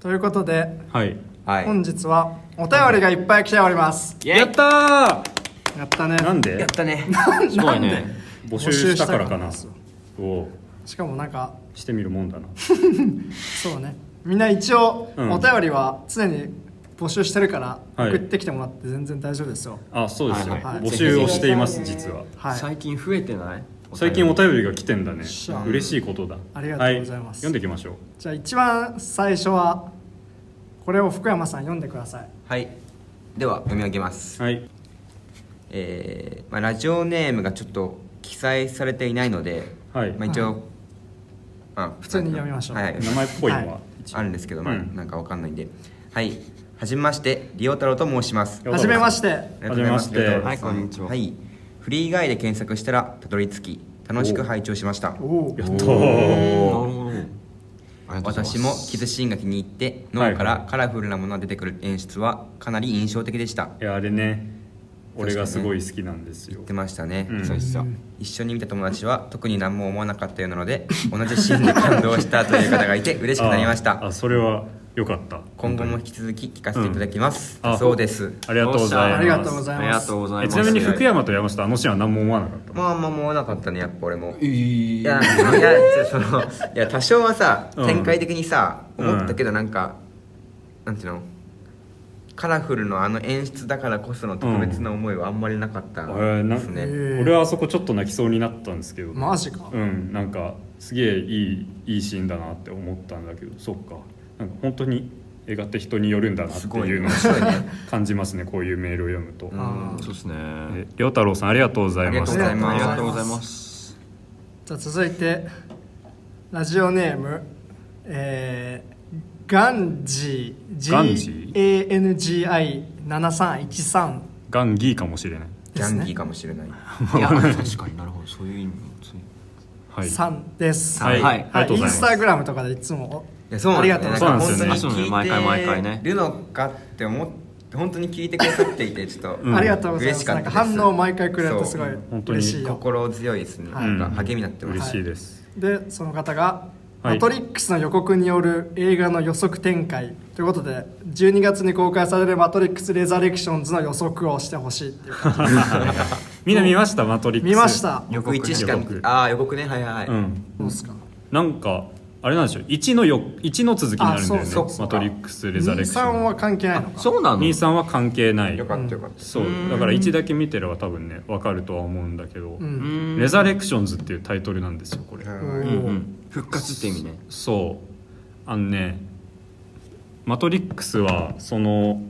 ということではい。はい。本日はお便りがいっぱい来ております。やったやったね。ーなんで？やったね。すごいね。募集したからかな。募集したかおおしかもなんかしてみるもんだな。そうね。みんな一応うん。お便りは常に募集してるからはい。送ってきてもらって全然大丈夫ですよ。あそうですよ、はいはい。募集をしています実は。はい。最近増えてない？最近お便りが来てんだね。しゃ。嬉しいことだ。ありがとうございます。は読んでいきましょう。じゃあ一番最初はこれを福山さん読んでください。はい。では読み上げます。はい。えーまあ、ラジオネームがちょっと記載されていないので、はい。まあ、一応、あ普通に読みましょう。はい。はい名前っぽいのは、あるんですけど、まあうん。なんかわかんないんで。はい。はじめましてリオ太郎と申します。よはじめまして。はじめまして。はいこんにちは。はい。フリーガイで検索したらたどり着き楽しく拝聴しました。おおやったー私もキスシーンが気に入ってはい脳からカラフルなものが出てくる演出はかなり印象的でした。いやあれね俺がすごい好きなんですよ。言ってましたね、うん。そうでした一緒に見た友達は特に何も思わなかったようなので同じシーンで感動したという方がいて嬉しくなりましあたあそれはよかった。今後も引き続き聞かせていただきます、うん。あそうです。ありがとうございます。ありがとうございます。ありがとうございますえちなみに福山と山下あのシーンは何も思わなかったまああんま思わなかったねやっぱ俺も。いい。やいやそのいや多少はさうん。展開的にさ、うん。思ったけどなんかなんていうの？カラフルのあの演出だからこその特別な思いはあんまりなかったえーなですね、へー俺はあそこちょっと泣きそうになったんですけど。マジか。うんなんかすげえいいいいシーンだなって思ったんだけど。そっか本当に映画って人によるんだなっていうのを感じますねこういうメールを読むと、うそうですね。え亮太郎さんありがとうございましありがとうございます。ありがとうございます。じゃあ続いてラジオネームえー、ガンジーガンジ GANGI7313 ガンギーかもしれない。ギャンギーかもしれない。いや確かになるほど。そういう意味もつい。はい。さんです。はい、はい。ありがとうございます。インスタグラムとかでいつもいやそうなんですよね。ありがとうそうなんですよね。毎回毎回ね。るのかって思って本当に聞いてくださっていてちょっと、うん。ありがとうございます。なんかったです。か反応を毎回くれるとすごいそう本当に嬉しいよ。心強いですね、はいなんか励みになってます、嬉しいです、でその方が「はい。マトリックス」の予告による映画の予測展開ということで12月に公開される「マトリックス・レザレクションズ」の予測をしてほしいっていう。感 じみんな見ました？マトリックス。見ました。予告1しか予告。ああ予告ね。はいはいはい、うん。どうっすか？なんかあれなんでしょう1のよ1の続きになるんだよね。あそうそう。マトリックス・レザレクシ23ョン。は関係ないのか。そうなの？兄さんは関係ない。よかったよかった、そうだから1だけ見てれば多分ね分かるとは思うんだけど。う「ん。レザレクションズ」っていうタイトルなんですよこれ。はいおうん。うん。復活って意味ね。そう。あのね「マトリックス」はその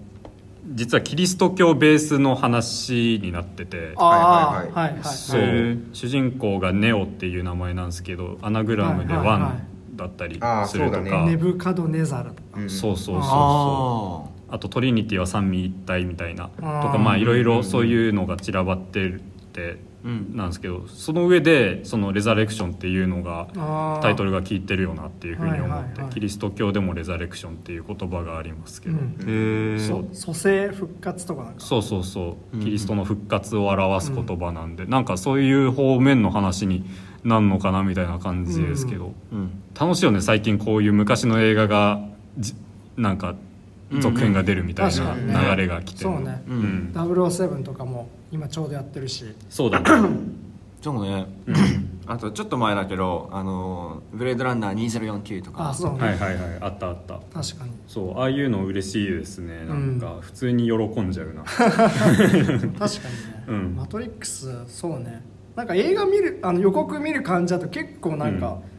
実はキリスト教ベースの話になってて。はいはいはい。はい主人公がネオっていう名前なんですけどアナグラムではいはいはいワンだったりするとか、そうだネブカドネザルとか。うんそうそうそうそう。ああとトリニティは三位一体みたいな。とかまあいろいろそういうのが散らばってるってうん。なんですけどその上でそのレザレクションっていうのがタイトルが効いてるよなっていうふうに思ってキリスト教でもレザレクションっていう言葉がありますけど、うんへえそう蘇生復活とかそうそうそう。うんキリストの復活を表す言葉なんで、なんかそういう方面の話になんのかなみたいな感じですけど、うん。楽しいよね最近こういう昔の映画がじなんか続編が出るみたいな流れが来てる。そうね。うん。007とかも今ちょうどやってるし。そうだね。そうね。あとちょっと前だけどあのブレードランナー2049とか。あそうね、はいはいはいあったあった。確かに。そうああいうの嬉しいですねなんか普通に喜んじゃうな、確かにね、うん。マトリックスそうねなんか映画見るあの予告見る感じだと結構なんか、うん。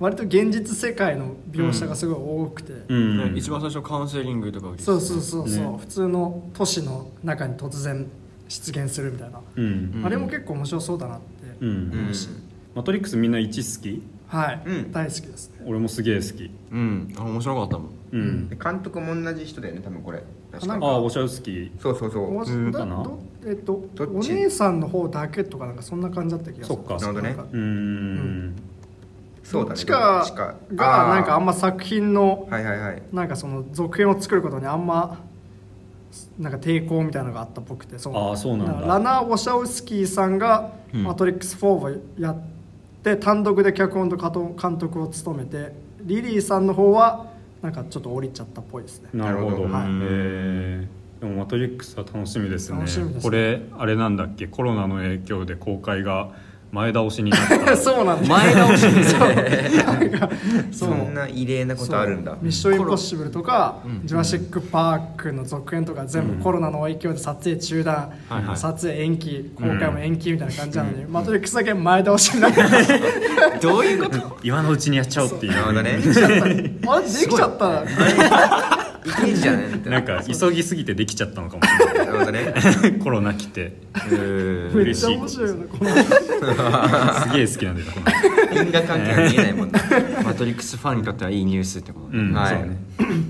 割と現実世界の描写がすごい多くて、うん。ね一番最初カウンセリングとかそうそうそうそう、ね。普通の都市の中に突然出現するみたいな、うん。あれも結構面白そうだなってうん、思うし、マトリックスみんな1好き？はい、うん。大好きですね。俺もすげえ好き。うん。あ面白かったもん。うん、で監督も同じ人だよね多分これ。確かなんかああウォシャウスキーそうそう。そうどえっとお姉さんの方だけとかなんかそんな感じだった気がする。そっか。なるほどね。なんか。うーん。そうだね。どっちかどっちかがなんかあんまま作品のはいはいはい。なんかその続編を作ることにあんまなんか抵抗みたいなのがあったっぽくてそうあーそうなんだ。ラナー・ウォシャウスキーさんが「うん。マトリックス4」をやって単独で脚本と監督を務めてリリーさんの方はなんかちょっと降りちゃったっぽいですね。なるほど、なるほど。えーでも「マトリックス」は楽しみですね。楽しみですね。これあれなんだっけ？コロナの影響で公開が前倒しになった。そうなんだ。前倒し そんな異例なことあるんだ。ミッションインポッシブル」とか「ジュラシック・パーク」の続編とか全部コロナの影響で撮影中断、はいはい。撮影延期公開も延期みたいな感じなのに、マトリックスだけ前倒しになってどういうこと？今のうちにやっちゃおうっていう。なるほどね。できちゃった。できちゃったないけんじゃんってなんか急ぎすぎてできちゃったのかもしれなるほどね。な いコロナ来て。めっちゃ面白いよねこのすげえ好きなんだよこの。因果関係が見えないもんね。マトリックスファンにとってはいいニュースってことね、うん、はい。そうね。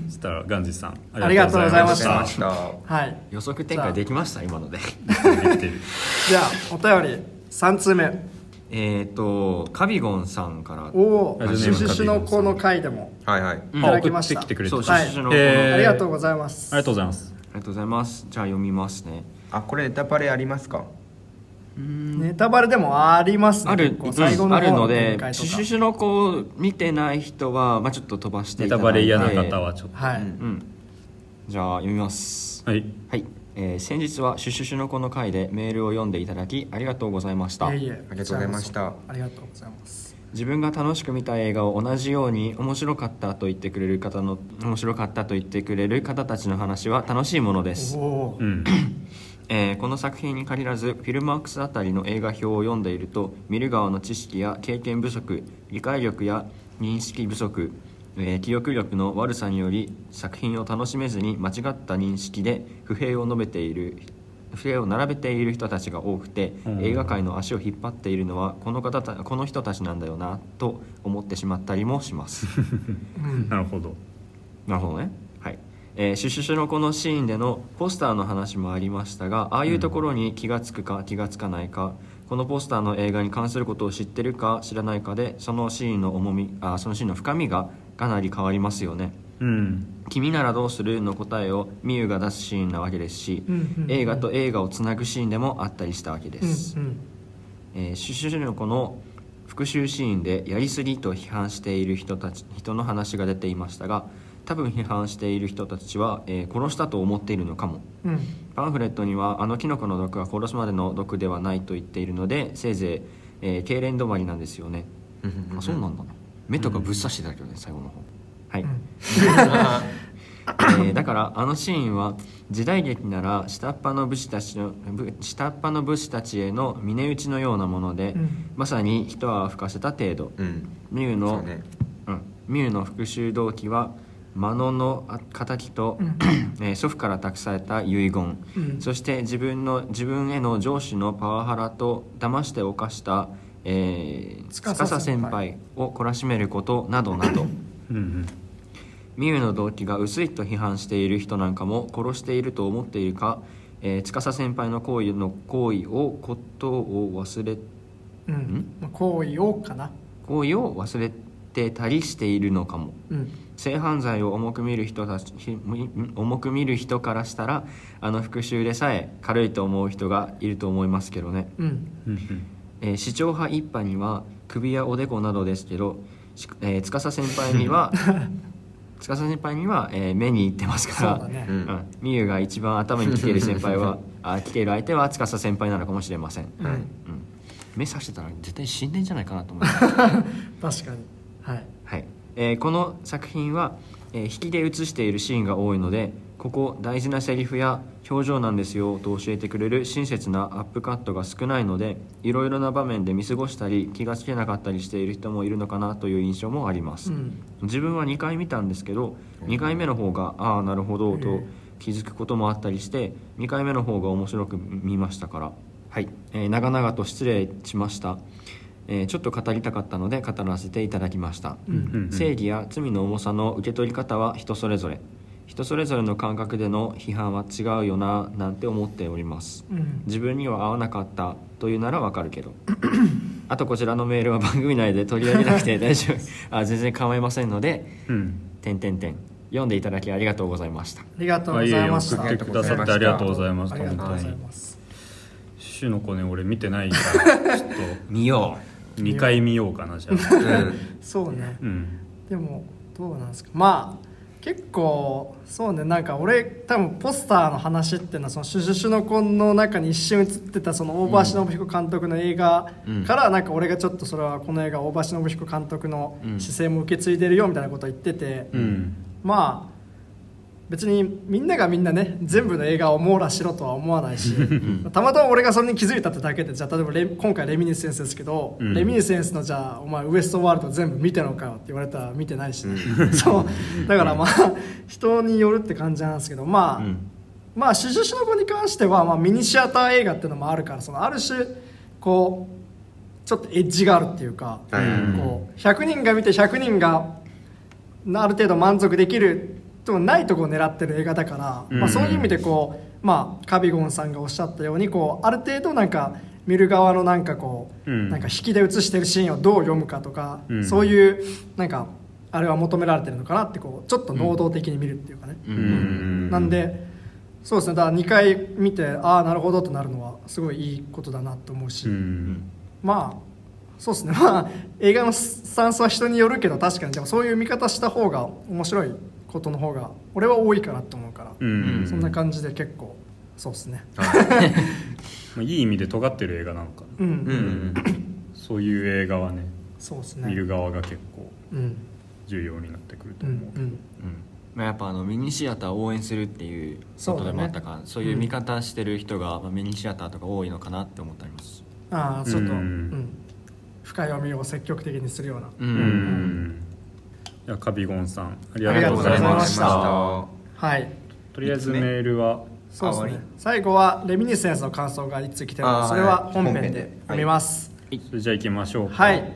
そしたらガンジさんありがとうございました。ありがとうございました。はい。予測展開できました今ので。できてる。じゃあお便り3通目えっとカビゴンさんからおおシュシュシュのこの回でもはいはい。いただきました。あ送ってきてくれてシュシュシュの、へーありがとうございます。ありがとうございます。ありがとうございます。じゃあ読みますね。あこれネタバレありますか？ネタバレでもありますね。ある最後のある方ののでシュシュシュの子を見てない人は、まあ、ちょっと飛ばしていネただいて。タバレ嫌な方はちょっと。はい、うんうん。じゃあ読みます。はい。はい、えー先日はシュシュシュの子の回でメールを読んでいただきありがとうございました。ありがとうございました。ありがとうございます。自分が楽しく見た映画を同じように面白かったと言ってくれる方の 面白かったと言ってくれる方たちの話は楽しいものです。うん えーこの作品に限らずフィルマークスあたりの映画表を読んでいると見る側の知識や経験不足理解力や認識不足、えー記憶力の悪さにより作品を楽しめずに間違った認識で不平を述べている不平を並べている人たちが多くて、うん。映画界の足を引っ張っているのはこの方たこの人たちなんだよなと思ってしまったりもします。う んなるほど。なるほどね。はい、えーシュシュシュのこのシーンでのポスターの話もありましたがああいうところに気がつくか気がつかないか、このポスターの映画に関することを知ってるか知らないかでそのシーンの重みあそのシーンの深みがかなり変わりますよね。うん「君ならどうする?」の答えをミユが出すシーンなわけですし、うんうんうん。映画と映画をつなぐシーンでもあったりしたわけです、うんうんえーシュシュシュのこの復讐シーンでやりすぎと批判している人たち人の話が出ていましたが多分批判している人たちは、えー殺したと思っているのかも。うん。パンフレットにはあのキノコの毒は殺すまでの毒ではないと言っているのでせいぜい、えー、痙攣止まりなんですよね、あそうなんだね目とかぶっ刺してたけどね、最後の方。はい、えーだからあのシーンは時代劇なら下っ端の武士たちのぶ下っ端の武士たちへの峰打ちのようなもので、うん。まさに一泡吹かせた程度。うん。ミュウの、そうね。うん、ミュウの復讐動機は魔野の敵と、うん。えー祖父から託された遺言、うん。そして自分の自分への上司のパワハラと騙して犯した、えー、司司先先輩輩を懲らしめることなどなど。うんうん。ミュウの動機が薄いと批判している人なんかも殺していると思っているか、えー、司先輩の行為の行為をことを忘れうん。まあ行為をかな。行為を忘れてたりしているのかも。うん。性犯罪を重く見る人たちひ重く見る人からしたらあの復讐でさえ軽いと思う人がいると思いますけどね、うんうんえー、市長派一派には首やおでこなどですけど、しえー、司先輩には 司先輩には、えー目に行ってますからそうだね。うん。が一番頭に来ている先輩はあ来ている相手は司先輩なのかもしれません、うん。はいうん、目さしてたら絶対死んでんじゃないかなと思います確かに。はい。はい。えーこの作品は、えー引きで映しているシーンが多いのでここ大事なセリフや表情なんですよと教えてくれる親切なアップカットが少ないのでいろいろな場面で見過ごしたり気がつけなかったりしている人もいるのかなという印象もあります、うん。自分は2回見たんですけど2回目の方がああなるほどと気づくこともあったりして2回目の方が面白く見ましたから。はい、えー長々と失礼しました、えーちょっと語りたかったので語らせていただきました、うんうん。正義や罪の重さの受け取り方は人それぞれ人それぞれの感覚での批判は違うよななんて思っております。うん。自分には合わなかったというならわかるけど。あとこちらのメールは番組内で取り上げなくて 大丈夫。あ全然構いませんので。うん。点点点読んでいただきありがとうございました。ありがとうございました。送ってくださってありがとうございました。ありがとうござい本当に。ますシュの子ね俺見てないから ちょっ見よと2回見ようかなじゃあ。う。んそうね。うん。でもどうなんですか。まあ結構そうねなんか俺多分ポスターの話っていうのはその「シュシュシュの子」の中に一瞬映ってたその大橋信彦監督の映画からなんか俺がちょっとそれはこの映画大橋信彦監督の姿勢も受け継いでるよみたいなことを言ってて、うん。まあ別にみんながみんなね全部の映画を網羅しろとは思わないしたまたま俺がそれに気づいたってだけでじゃあ例えばレ今回レミニセンスですけど、うん。レミニセンスのじゃあお前ウエストワールド全部見てるのかよって言われたら見てないし。ね、そう。だからまあ人によるって感じなんですけどまあ、うん。まあ「シュシュシュの子」に関しては、まあ、ミニシアター映画っていうのもあるからそのある種こうちょっとエッジがあるっていうか、はいこう100人が見て100人がある程度満足できるともないとこ狙ってる映画だから、うん。まあ、そういう意味でこう、まあ、カビゴンさんがおっしゃったようにこうある程度なんか見る側のなんかこう、うん。なんか引きで映してるシーンをどう読むかとか、うん。そういうなんかあれは求められてるのかなってこうちょっと能動的に見るっていうかね、うん。うん。なんでそうですね。だから2回見てああなるほどとなるのはすごいいいことだなと思うし、うん。まあそうですね。まあ映画のスタンスは人によるけど確かに。でもそういう見方した方が面白いことの方が俺は多いかなと思うから、うん。そんな感じで結構そうですね。まあいい意味で尖ってる映画なのかな。うん、うんうんそういう映画はねそうですね。見る側が結構うん。重要になってくるとうん思うけど。うんまあ、やっぱあのミニシアターを応援するっていうことでもあったからそう,、いう見方してる人が、まあ、ミニシアターとか多いのかなって思ってありますああちょっと、ううん。ん深読みを積極的にするような。ううんいやカビゴンさんありがとうございました。あはい。とりあえずメールは。そうですね。最後はレミニセンスの感想が一通来てるのあーでそれははい本編で。読みます。それじゃあ行きましょうか。はい、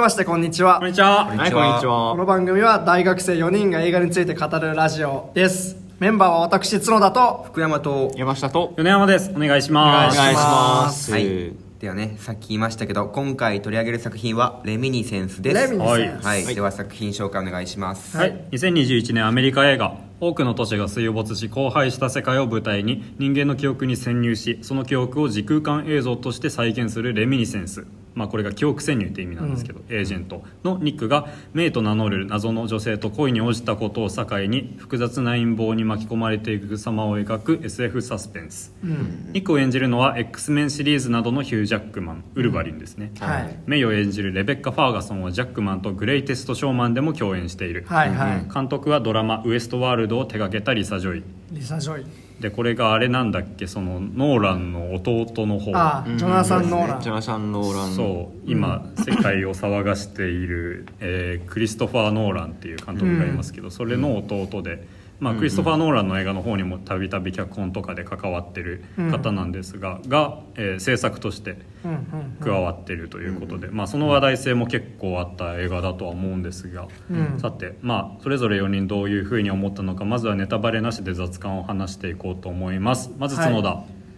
めましてこんにちは。こんにちは。はいこんにちは。この番組は大学生4人が映画について語るラジオです。メンバーは私角田と福山と山下と米山です。お願いしおます。願いします。はい。ではねさっき言いましたけど今回取り上げる作品はレミニセンスです。レミニセンス。はい、はい。では作品紹介お願いします。はい、2021年アメリカ映画多くの都市が水没し荒廃した世界を舞台に人間の記憶に潜入しその記憶を時空間映像として再現するレミニセンス。まあこれが記憶潜入って意味なんですけど、エージェントのニックがメイと名乗る謎の女性と恋に落ちたことを境に複雑な陰謀に巻き込まれていく様を描く SF サスペンス、ニックを演じるのは X メンシリーズなどのヒュー・ジャックマンウルヴァリンですね、はい。メイを演じるレベッカ・ファーガソンはジャックマンとグレイテスト・ショーマンでも共演している、はいはい、監督はドラマ「ウエストワールド」を手掛けたリサ・ジョイ。リサ・ジョイ。でこれがあれなんだっけ？そのノーランの弟の方。ああジョナサン・ノーラン、ジョナサン・ノーラン。そう今世界を騒がしている、えークリストファー・ノーランっていう監督がいますけど、それの弟で、まあ、クリストファー・ノーランの映画の方にもたびたび脚本とかで関わってる方なんですが、が、えー制作としてうんうん加わってるということで、まあ、その話題性も結構あった映画だとは思うんですが、うん。さて、まあ、それぞれ4人どういうふうに思ったのかまずはネタバレなしで雑感を話していこうと思います。まず角田、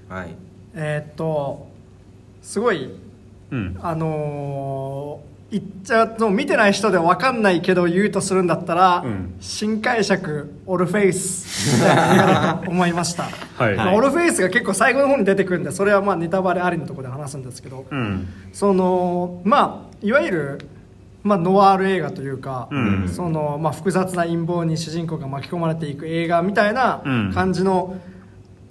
はい。えーっとすごいうん。あのー言っちゃうと見てない人で分かんないけど言うとするんだったら、うん。新解釈オルフェイス。みたいな映画だと思いました、はい。まあオルフェイスが結構最後の方に出てくるんでそれはまあネタバレありのところで話すんですけど、うん。そのまあいわゆる、まあ、ノワール映画というか、うん。そのまあ、複雑な陰謀に主人公が巻き込まれていく映画みたいなうん。感じの、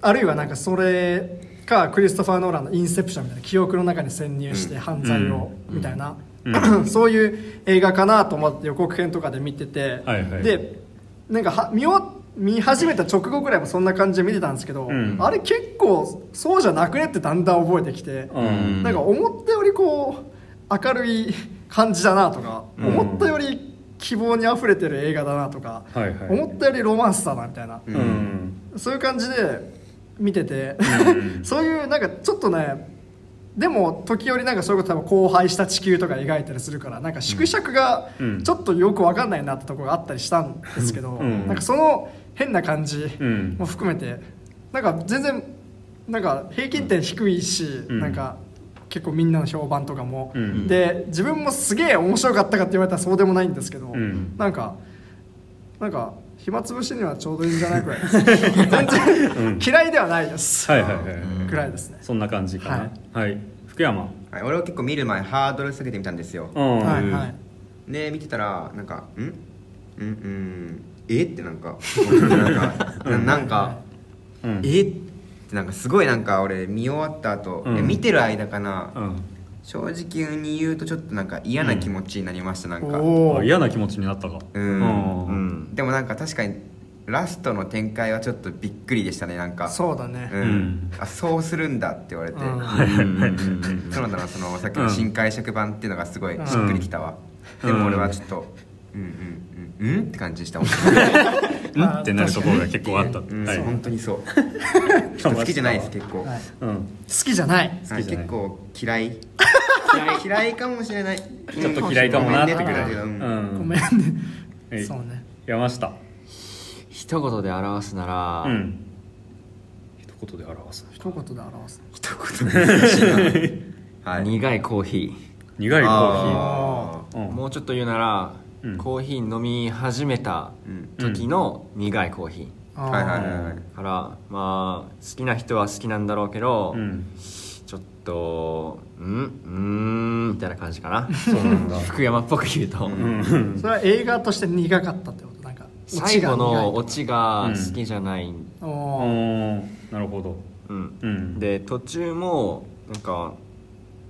あるいはなんかそれかクリストファー・ノーランの「インセプション」みたいな記憶の中に潜入して犯罪を、みたいな、そういう映画かなと思って予告編とかで見てて、はいはい。でなんかは見見始めた直後ぐらいもそんな感じで見てたんですけど、うん。あれ結構そうじゃなくねってだんだん覚えてきて、うん。なんか思ったよりこう明るい感じだなとか、うん。思ったより希望にあふれてる映画だなとか、はいはい。思ったよりロマンスだなみたいな、うん。そういう感じで見てて、うん。そういうなんかちょっとねでも時折なんかそういうこと多分荒廃した地球とか描いたりするからなんか縮尺がうん。ちょっとよく分かんないなってところがあったりしたんですけど、うん。なんかその変な感じうん。も含めてなんか全然なんか平均点低いし、うん。なんか結構みんなの評判とかも、うん。で自分もすげえ面白かったかって言われたらそうでもないんですけど、うん。なんかなんか暇つぶしにはちょうどいいんじゃないくらいです。全然嫌いではないです、はいはいはい、くらいですね、そんな感じかな。はい、福山。はい、俺は結構見る前ハードル下げてみたんですよ。うん。はいはい。で見てたらなんか「んうんうんえっ?」てなんかなんかななんかうん「えっ?」てなんかすごいなんか俺見終わった後、う見てる間かな、うん正直に言うとちょっとなんか嫌な気持ちになりました、なんか。嫌な気持ちになったか。うん。うんうんでもなんか確かにラストの展開はちょっとびっくりでしたねなんか。そうだね、うん。うん。あそうするんだって言われて、うん。そうなん。だなそのさっきの新解釈版っていうのがすごいうん。しっくりきたわ、うん。でも俺はちょっとうん。うんうん？うんって感じでしたもん うんってなるところが結構あった、うん、はい。本当にそう。好きじゃないです結構、はい、うん。好きじゃない。結構嫌い。嫌いかもしれない。ちょっと嫌いかもなってくらい、ううん。んごめんね、はい。そうね。山下。一言で表すなら、うん。一言で表す。一言で表す。一言 はい。苦いコーヒ苦いコーあヒー。ー。もうちょっと言うなら、うん。コーヒー飲み始めたうん。時の苦いコーヒあーはいはいはいはい。ーからまあ好きな人は好きなんだろうけど、うん。ちょっとうんうーんみたいな感じかな。そうなんだ。福山っぽく言うと、うん。それは映画として苦かったってこと？なんか最後のオオチチが好きじゃない、が苦いおおなるほど。うん。うん。で途中もなんか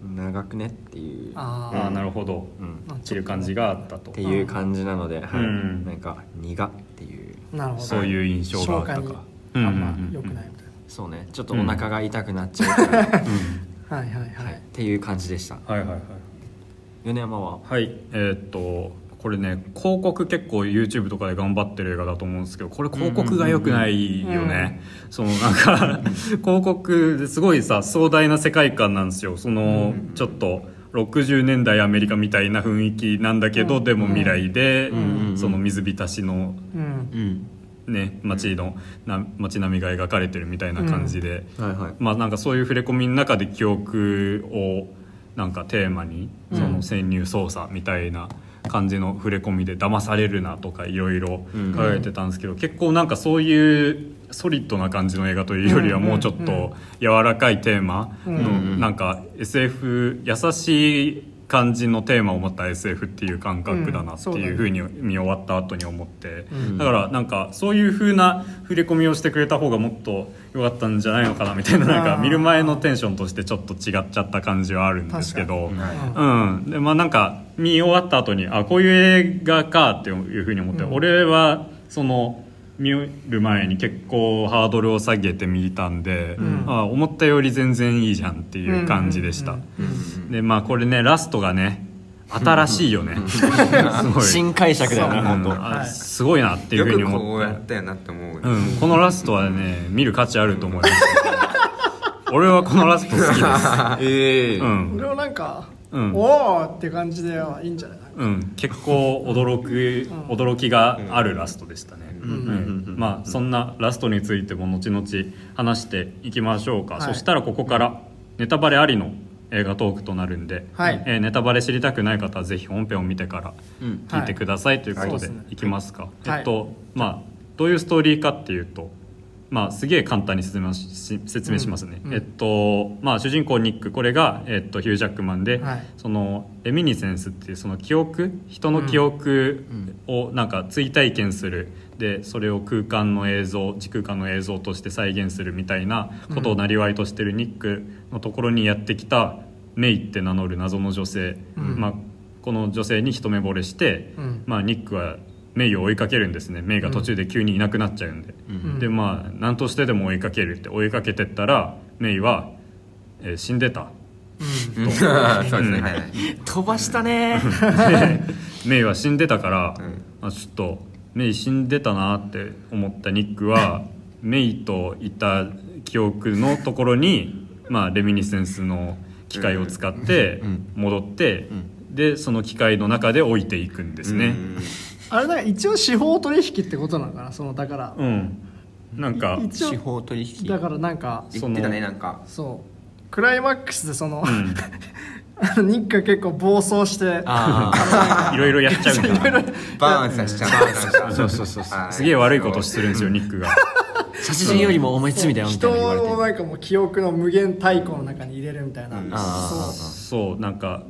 長くねっていう。あああなるほど。うん、っっていう感じがあったと。ていう感じなので、はい。うんなんか苦っていう。なるほど。そういう印象があったか。にあんまうんうん。うん良くないみたいそうね。ちょっとお腹が痛くなっちゃうから、な、はいはいはい、はい、っていう感じでした。はいはいはい。米山は？はい。えーっとこれね広告結構 YouTube とかで頑張ってる映画だと思うんですけどこれ広告が良くないよね。そのなんか広告ですごいさ壮大な世界観なんですよ。そのちょっと60年代アメリカみたいな雰囲気なんだけど、でも未来で、んその水浸しのね街のな街並みが描かれてるみたいな感じで、はいはい。まあなんかそういう触れ込みの中で記憶をなんかテーマにその潜入捜査みたいな感じの触れ込みで騙されるなとかいろいろうん。考えてたんですけど、結構なんかそういうソリッドな感じの映画というよりはもうちょっと柔らかいテーマのん。なんか SF 優しい感じのテーマを持った SF っていう感覚だなっていうふうに見終わった後に思って、うん。だからなんかそういう風な触れ込みをしてくれた方がもっと良かったんじゃないのかなみたいななんか見る前のテンションとしてちょっと違っちゃった感じはあるんですけど、確うん、でまあなんか見終わった後にあこういう映画かっていうふうに思って、うん。俺はその見る前に結構ハードルを下げてみたんで、うん。あ思ったより全然いいじゃんっていう感じでした、うん。うんでまあこれねラストがね新しいよね、すごい。新解釈だよなう。ん。本当すごいなっていうふうに思って。こうやったよなって思う、うん、このラストはね見る価値あると思います俺はこのラスト好きです。ええ。うん、俺はなんか、うん。おおって感じではいいんじゃない？うん、結構驚く驚きがあるラストでしたね、うんまあそんなラストについても後々話していきましょうか、はい。そしたらここからネタバレありの映画トークとなるんで、はい。えーネタバレ知りたくない方はぜひ本編を見てからうん。聞いてくださいということではい。きますか、はい。えっとまあどういうストーリーかっていうとまあすげえ簡単に説明し説明しますね、うん。うん。えっとまあ主人公ニックこれが、えっと、ヒュージャックマンで、はい。そのレミニセンスっていうその記憶人の記憶をなんか追体験するでそれを空間の映像時空間の映像として再現するみたいなことをなりわいとしてるニックのところにやってきたメイって名乗る謎の女性、うん。まあ、この女性に一目惚れして、うん。まあ、ニックはメイを追いかけるんですね。メイが途中で急にいなくなっちゃうんで、ん。でまあ何としてでも追いかけるって追いかけてったらメイは、えー死んでた。うん。そうですね、はいはい。飛ばしたね。メイは死んでたから、あ、ちょっとメイ死んでたなって思ったニックはメイといた記憶のところに、まあ、レミニセンスの機械を使ってうん戻って、でその機械の中で置いていくんですね。あれだから一応司法取引ってことなのかな？そのだから。うん、なんか一応。司法取引。だからなんか言ってたねなんか。そう。クライマックスでその、ん ニックが結構暴走してあいろいろやっちゃうんだ。バーンさせちゃう。あそうそうそう。すげえ悪いことするんですよニックが。殺人よりも重い罪だよみた人いな言われて。をなんかもう記憶の無限太鼓の中に入れるみたいな、う。そうなんか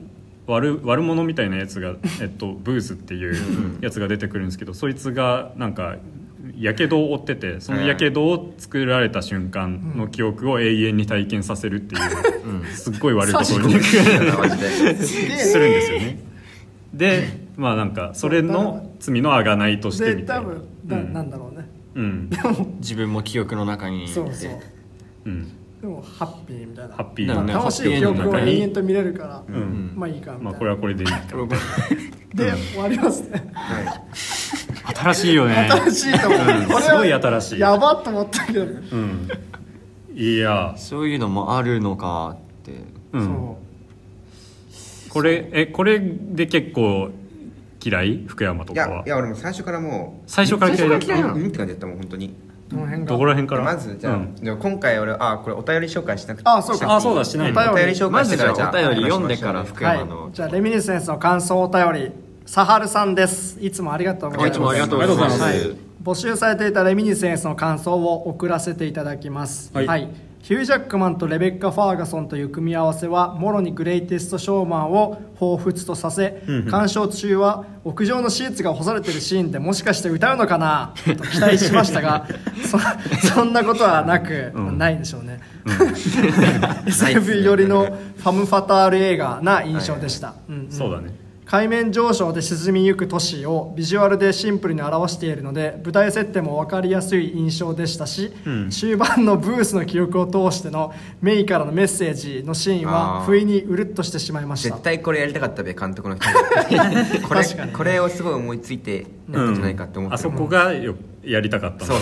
悪悪者みたいなやつが、えっと、ブーズっていうやつが出てくるんですけどそいつがなんかやけどを負っててそのやけどを作られた瞬間の記憶を永遠に体験させるっていう、すっごい悪いことにするんでですよね。で。まあなんかそれの罪のあがないとしてでみたいな。多分な,、うん。なんだろうね。うん。自分も記憶の中に。そうそう。うん。でもハッピーみたいな。ハッピー。ね楽しい記憶を延々と見れるから、うん。まあいいかみたいな、まあこれはこれでいいかで終わりますね。はい新しいよね。新しいと思う、うん。すごい新しい。やばっと思ったけど、うん。いや。そういうのもあるのかって。うん。そこれえこれで結構嫌い？福山といかは。やいや俺も最初からもう。最初から嫌いだった。うん。って感じだったもん本当に。うこの辺が？どこら辺から？まずじゃあ、うん。じゃあ今回俺あこれお便り紹介しなくて。あそうか。あそうだしないの。お便りお便り紹介してからあお便り読んでから福山の。はい、じゃあレミニセンスの感想お便りサハルさんです。いつもありがとうございます。いつもありがとうございます。ありがとうござい。募集されていたレミニセンスの感想を送らせていただきます、はい。ヒュージャックマンとレベッカ・ファーガソンという組み合わせはもろにグレイテストショーマンを彷彿とさせ、鑑賞中は屋上のシーツが干されてるシーンでもしかして歌うのかな？と期待しましたが そそんなことはなく、ないでしょうね、SF 寄りのファム・ファタール映画な印象でした、うんうん。そうだね海面上昇で沈みゆく都市をビジュアルでシンプルに表しているので舞台設定も分かりやすい印象でしたし、うん。終盤のブースの記憶を通してのメイからのメッセージのシーンは不意にうるっとしてしまいました。絶対これやりたかったべ監督の人これ確かにこれをすごい思いついてやったんじゃないかって思ってるあそこがよやりたかったそう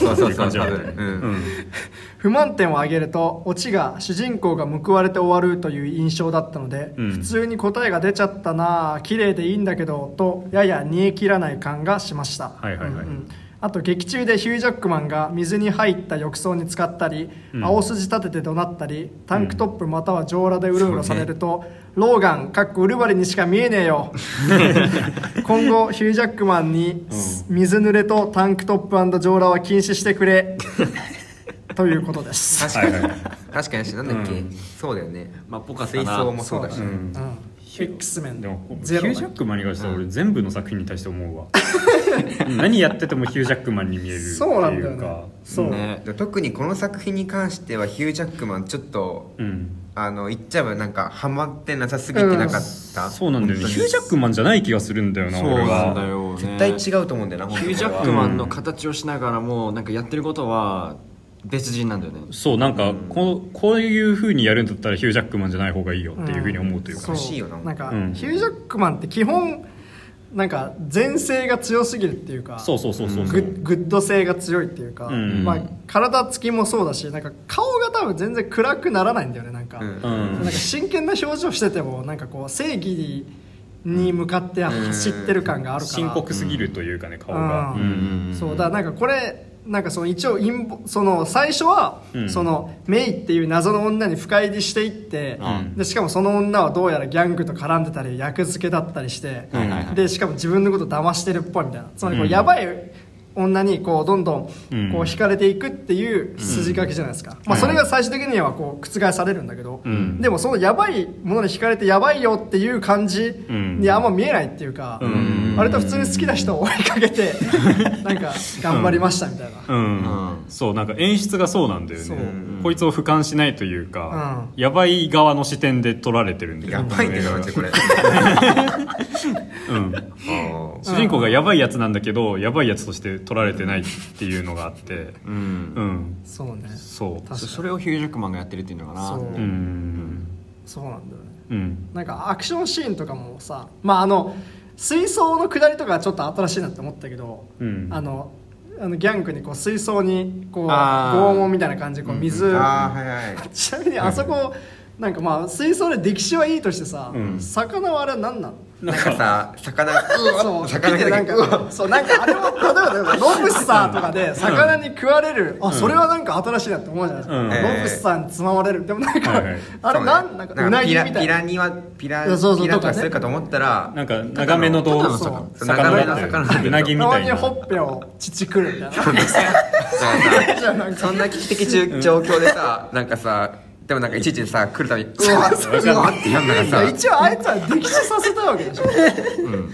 不満点を挙げるとオチが主人公が報われて終わるという印象だったので、うん。普通に答えが出ちゃったなあ綺麗でいいんだけどとやや煮え切らない感がしました、はいはいはい。うんうんあと劇中でヒュージャックマンが水に入った浴槽に使ったり、うん。青筋立てて怒鳴ったりタンクトップまたは上裸でうろうろされると、ローガンかっこウルバリにしか見えねえよ。今後ヒュージャックマンに水濡れとタンクトップ上裸は禁止してくれ。ということです。確かに、はいはい確かに。しなんだっけ、うん。そうだよね。まあぽかった水な槽もそうだし、うん。うん X メンでもヒゼロュージャックマンに関しては俺全部の作品に対して思うわ。何やっててもヒュージャックマンに見えるっていうか。そうなんだよね。そう、ね。で特にこの作品に関してはヒュージャックマンちょっとうん。あの言っちゃえばなんかハマってなさすぎてなかった、そうなんだよね。ヒュージャックマンじゃない気がするんだよなそう俺なんだはよね絶対違うと思うんだよなヒュージャックマンの形をしながらもなんかやってることは別人なんだよね。そうなんかこうこういうふうにやるんだったらヒュージャックマンじゃない方がいいよっていうふうに思うというか、そう。おかしいよな。なんか、うん。ヒュージャックマンって基本なんか善性が強すぎるっていうかそうそうそうそうグッグッド性が強いっていうか、うん。まあ、体つきもそうだしなんか顔が多分全然暗くならないんだよねなんか,、うん。うん。なんか真剣な表情しててもなんかこう正義に向かって走ってる感があるから、深刻すぎるというかね顔が、うんうん。そうだからなんかこれなんかその一応陰謀その最初は、うん。そのメイっていう謎の女に深入りしていって、うん。でしかもその女はどうやらギャングと絡んでたり役付けだったりして、でしかも自分のこと騙してるっぽいみたいな。つまりこううん。やばい女にこうどんどんこううん惹かれていくっていう筋書きじゃないですか、まあ、それが最終的にはこう覆されるんだけど、うん。でもそのやばいものに惹かれてやばいよっていう感じん。にあんま見えないっていうか、うん。割と普通に好きな人を追いかけて なんか頑張りましたみたいな、うん。うん。そうなんか演出がそうなんだよそう。ねこいつを俯瞰しないというか、うやばい側の視点で撮られてるんだよやばいねこの映画マジでこれ。うん。主人公がやばいやつなんだけどやばいやつとして撮られてないっていうのがあって。うん。うん。そうね。そう。確かに。そそれをヒュージャックマンがやってるっていうのかな。そううん。そうなんだよね。うん。なんかアクションシーンとかもさまああの水槽の下りとかはちょっと新しいなって思ったけど、うん。あのあのギャングにこう水槽にこう拷問みたいな感じでこう水、ああはいはい。ちなみにあそこなんかまあ水槽で溺死はいいとしてさ、うん。魚はあれは何なの？なんかさ魚そう。魚見てなんかそうなんかあれは例えば例えばロブスターとかで魚に食われる、あそれはなんか新しいなって思うじゃないですか、うん。ロブスターにつままれる。でもなんか、あれなんなんかうなぎみたいな。ピラピラにはピラいやそうそうピラととかするかと思ったらなんか長めの動物そう。魚だって長めの魚うなぎみたいな。たまにほっぺを乳くるみたいな。そ んな危機的状況でさなんかさでもなんかいちいちさ来るたびにうわっう。わってやんだからいやさ。一応あいつは溺死させたわけでしょ。うんなる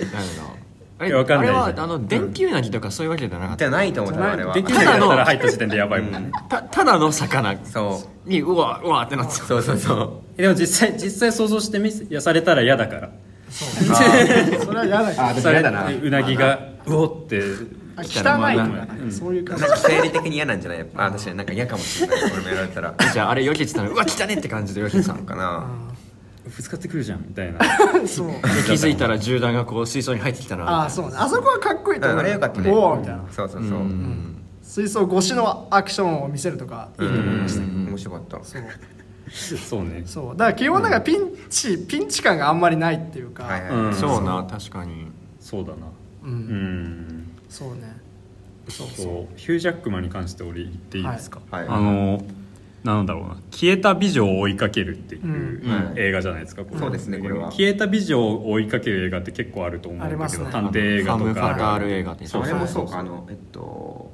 ほど。あれわかんない。あれはあの電球なぎとかそういうわけじゃなかった。じゃないと思ったのあれは。できないやったら入った時点でやばいもんね。たただの魚。そう。にうわうわってなってたそうそう。そうでも実際実際想像してみやされたら嫌だから。それは嫌だけどあでそれも嫌だな。うなぎがうおって汚いとかん。かそういう感じ。なんか生理的に嫌なんじゃない？あ確かになんか嫌かもしれない。俺もやられたら。じゃああれ避けてたらうわ汚ねって感じで避けてたのかな。ぶつかってくるじゃんみたいな。そう。気づいたら銃弾がこう水槽に入ってきたなああそうね。あそこはかっこいいと思う。うんあれよかったね。おおみたいな。そうそうそう。うん。水槽越しのアクションを見せるとかいいと思いました面白かった。そう。そうね。そう。だから基本なんかピンチ、ピンチ感があんまりないっていうか、はいはい。うん。そうな確かに。そうだな。うん。うんそうね。そうそう。そうヒュージャックマンに関して俺言っていいですか、はい。あのなんだろうな。消えた美女を追いかけるっていううん。映画じゃないですか、これ。そうですねこれは。消えた美女を追いかける映画って結構あると思うんだけど、ね。探偵映画とファム・ファターかル映画ってあれもそうかそうあのえっと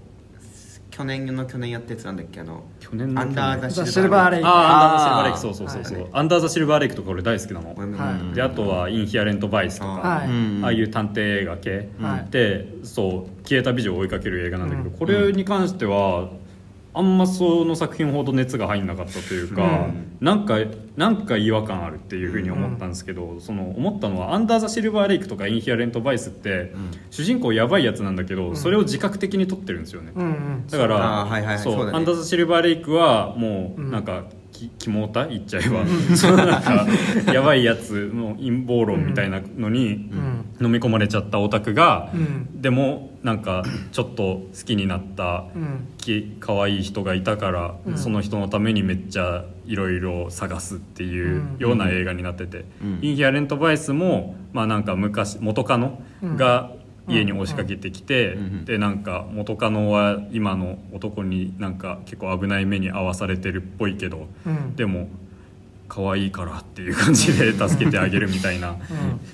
去年の去年やったやつなんだっけあの去年のアンダーザザシルバーレイクああアンダー。ザ・シルバーレイクそうそうそうそう、はい。アンダー・ザ・シルバーレイクとか俺大好きなの、はい。であとは「インヒアレント・バイス」とか。はい、うんああいう探偵映画系、はい。でそう消えた美女を追いかける映画なんだけど、うん。これに関してはあんまその作品ほど熱が入んなかったというか、うん。なんかなんか違和感あるっていうふうに思ったんですけど、その思ったのは「アンダー・ザ・シルバーレイク」とか「インヒアレント・バイス」って、主人公やばいやつなんだけど、それを自覚的に撮ってるんですよね、うんうん。だからはいはいねアンダー・ザ・シルバーレイクはもううん。なんか、きキモータ言っちゃえば、そのなんかやばいやつの陰謀論みたいなのにうん飲み込まれちゃったオタクが、うん。でもなんかちょっと好きになったうん。き可愛い人がいたから、うん。その人のためにめっちゃいろいろ探すっていううん。ような映画になってて、うん。インヒアレント・バイスも、まあ、なんか昔元カノが家に押しかけてきて、うん。でなんか元カノは今の男になんか結構危ない目に遭わされてるっぽいけど、うん。でも可愛いからっていう感じで助けてあげるみたいな、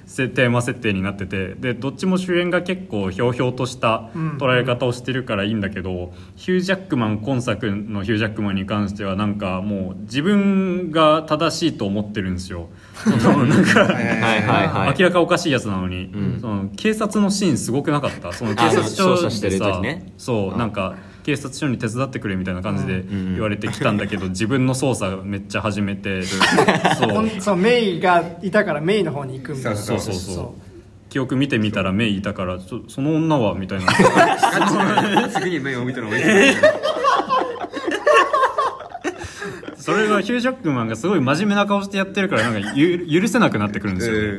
せテーマ設定になってて。でどっちも主演が結構ひょうひょうとしたうん。捉え方をしてるからいいんだけど、ヒュージャックマン今作のヒュージャックマンに関してはなんかもう自分が正しいと思ってるんですよ。明らかおかしいやつなのに、ん。その警察のシーンすごくなかった？その警察あ署捜査してるでさ時ね。そうなんか警察署に手伝ってくれみたいな感じでん言われてきたんだけど、自分の捜査めっちゃ始めて。そう。そうメイがいたからメイの方に行くみたいな。そうそうそう。そ記憶見てみたらメイいたからちょその女はみたいな。次に目を見たのがいいそれがヒュージャックマンがすごい真面目な顔してやってるからなんかゆ許せなくなってくるんですよね。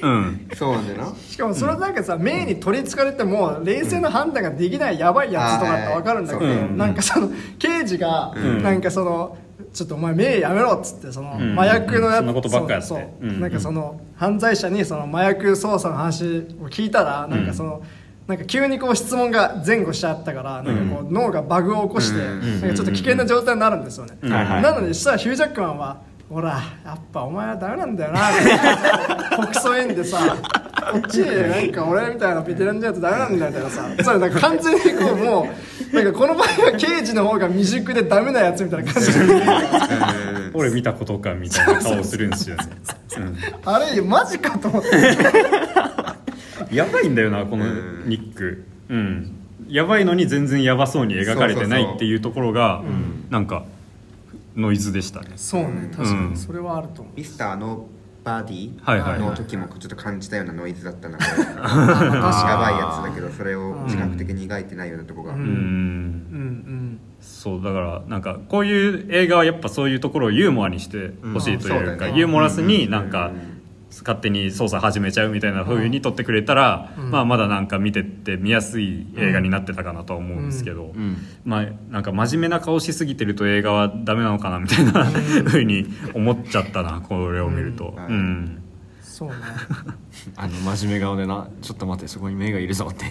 うん。そうなんだよな。しかもそれなんかさ、メイに取りつかれても冷静な判断ができないやばいやつとかって分かるんだけど、うんなんかその刑事がん。なんかその、ちょっとお前メイやめろっつってそのん。麻薬のやつ、そんなことばっかやって。そうそう。うん。なんかその犯罪者にその麻薬捜査の話を聞いたらなんかその、なんか急にこう質問が前後しちゃったからなんかこう脳がバグを起こしてうん。なんかちょっと危険な状態になるんですよね、うん。はいはい。なのでしたらヒュージャックマンはほらやっぱお前はダメなんだよな国葬縁でさこっちなんか俺みたいなベテランじゃダメなんだよみたいなさ。それなんか完全にこうもうなんかこの場合は刑事の方が未熟でダメなやつみたいな感じで。俺見たことかみたいな顔するんですよね、あれマジかと思って。うん、やばいんだよなこのニック。うん。やばいのに全然やばそうに描かれてないっていうところがなんかノイズでしたね。そうね確かうん。にそれはあると思う。ミスターのバーディはいはいはい。ーの時もちょっと感じたようなノイズだったなこれやばいやつだけどそれを自覚的に描いてないようなとこがうん。うんうんそうだからなんかこういう映画はやっぱそういうところをユーモアにしてほしいというか、うん。そうだよね。ユーモラスになんか勝手に操作始めちゃうみたいな風に撮ってくれたら、まあ、まだなんか見てって見やすい映画になってたかなとは思うんですけど、うん。まあなんか真面目な顔しすぎてると映画はダメなのかなみたいな風に思っちゃったなこれを見ると。うん。うん。そうね。あの真面目顔でなちょっと待ってそこに目がいるぞって。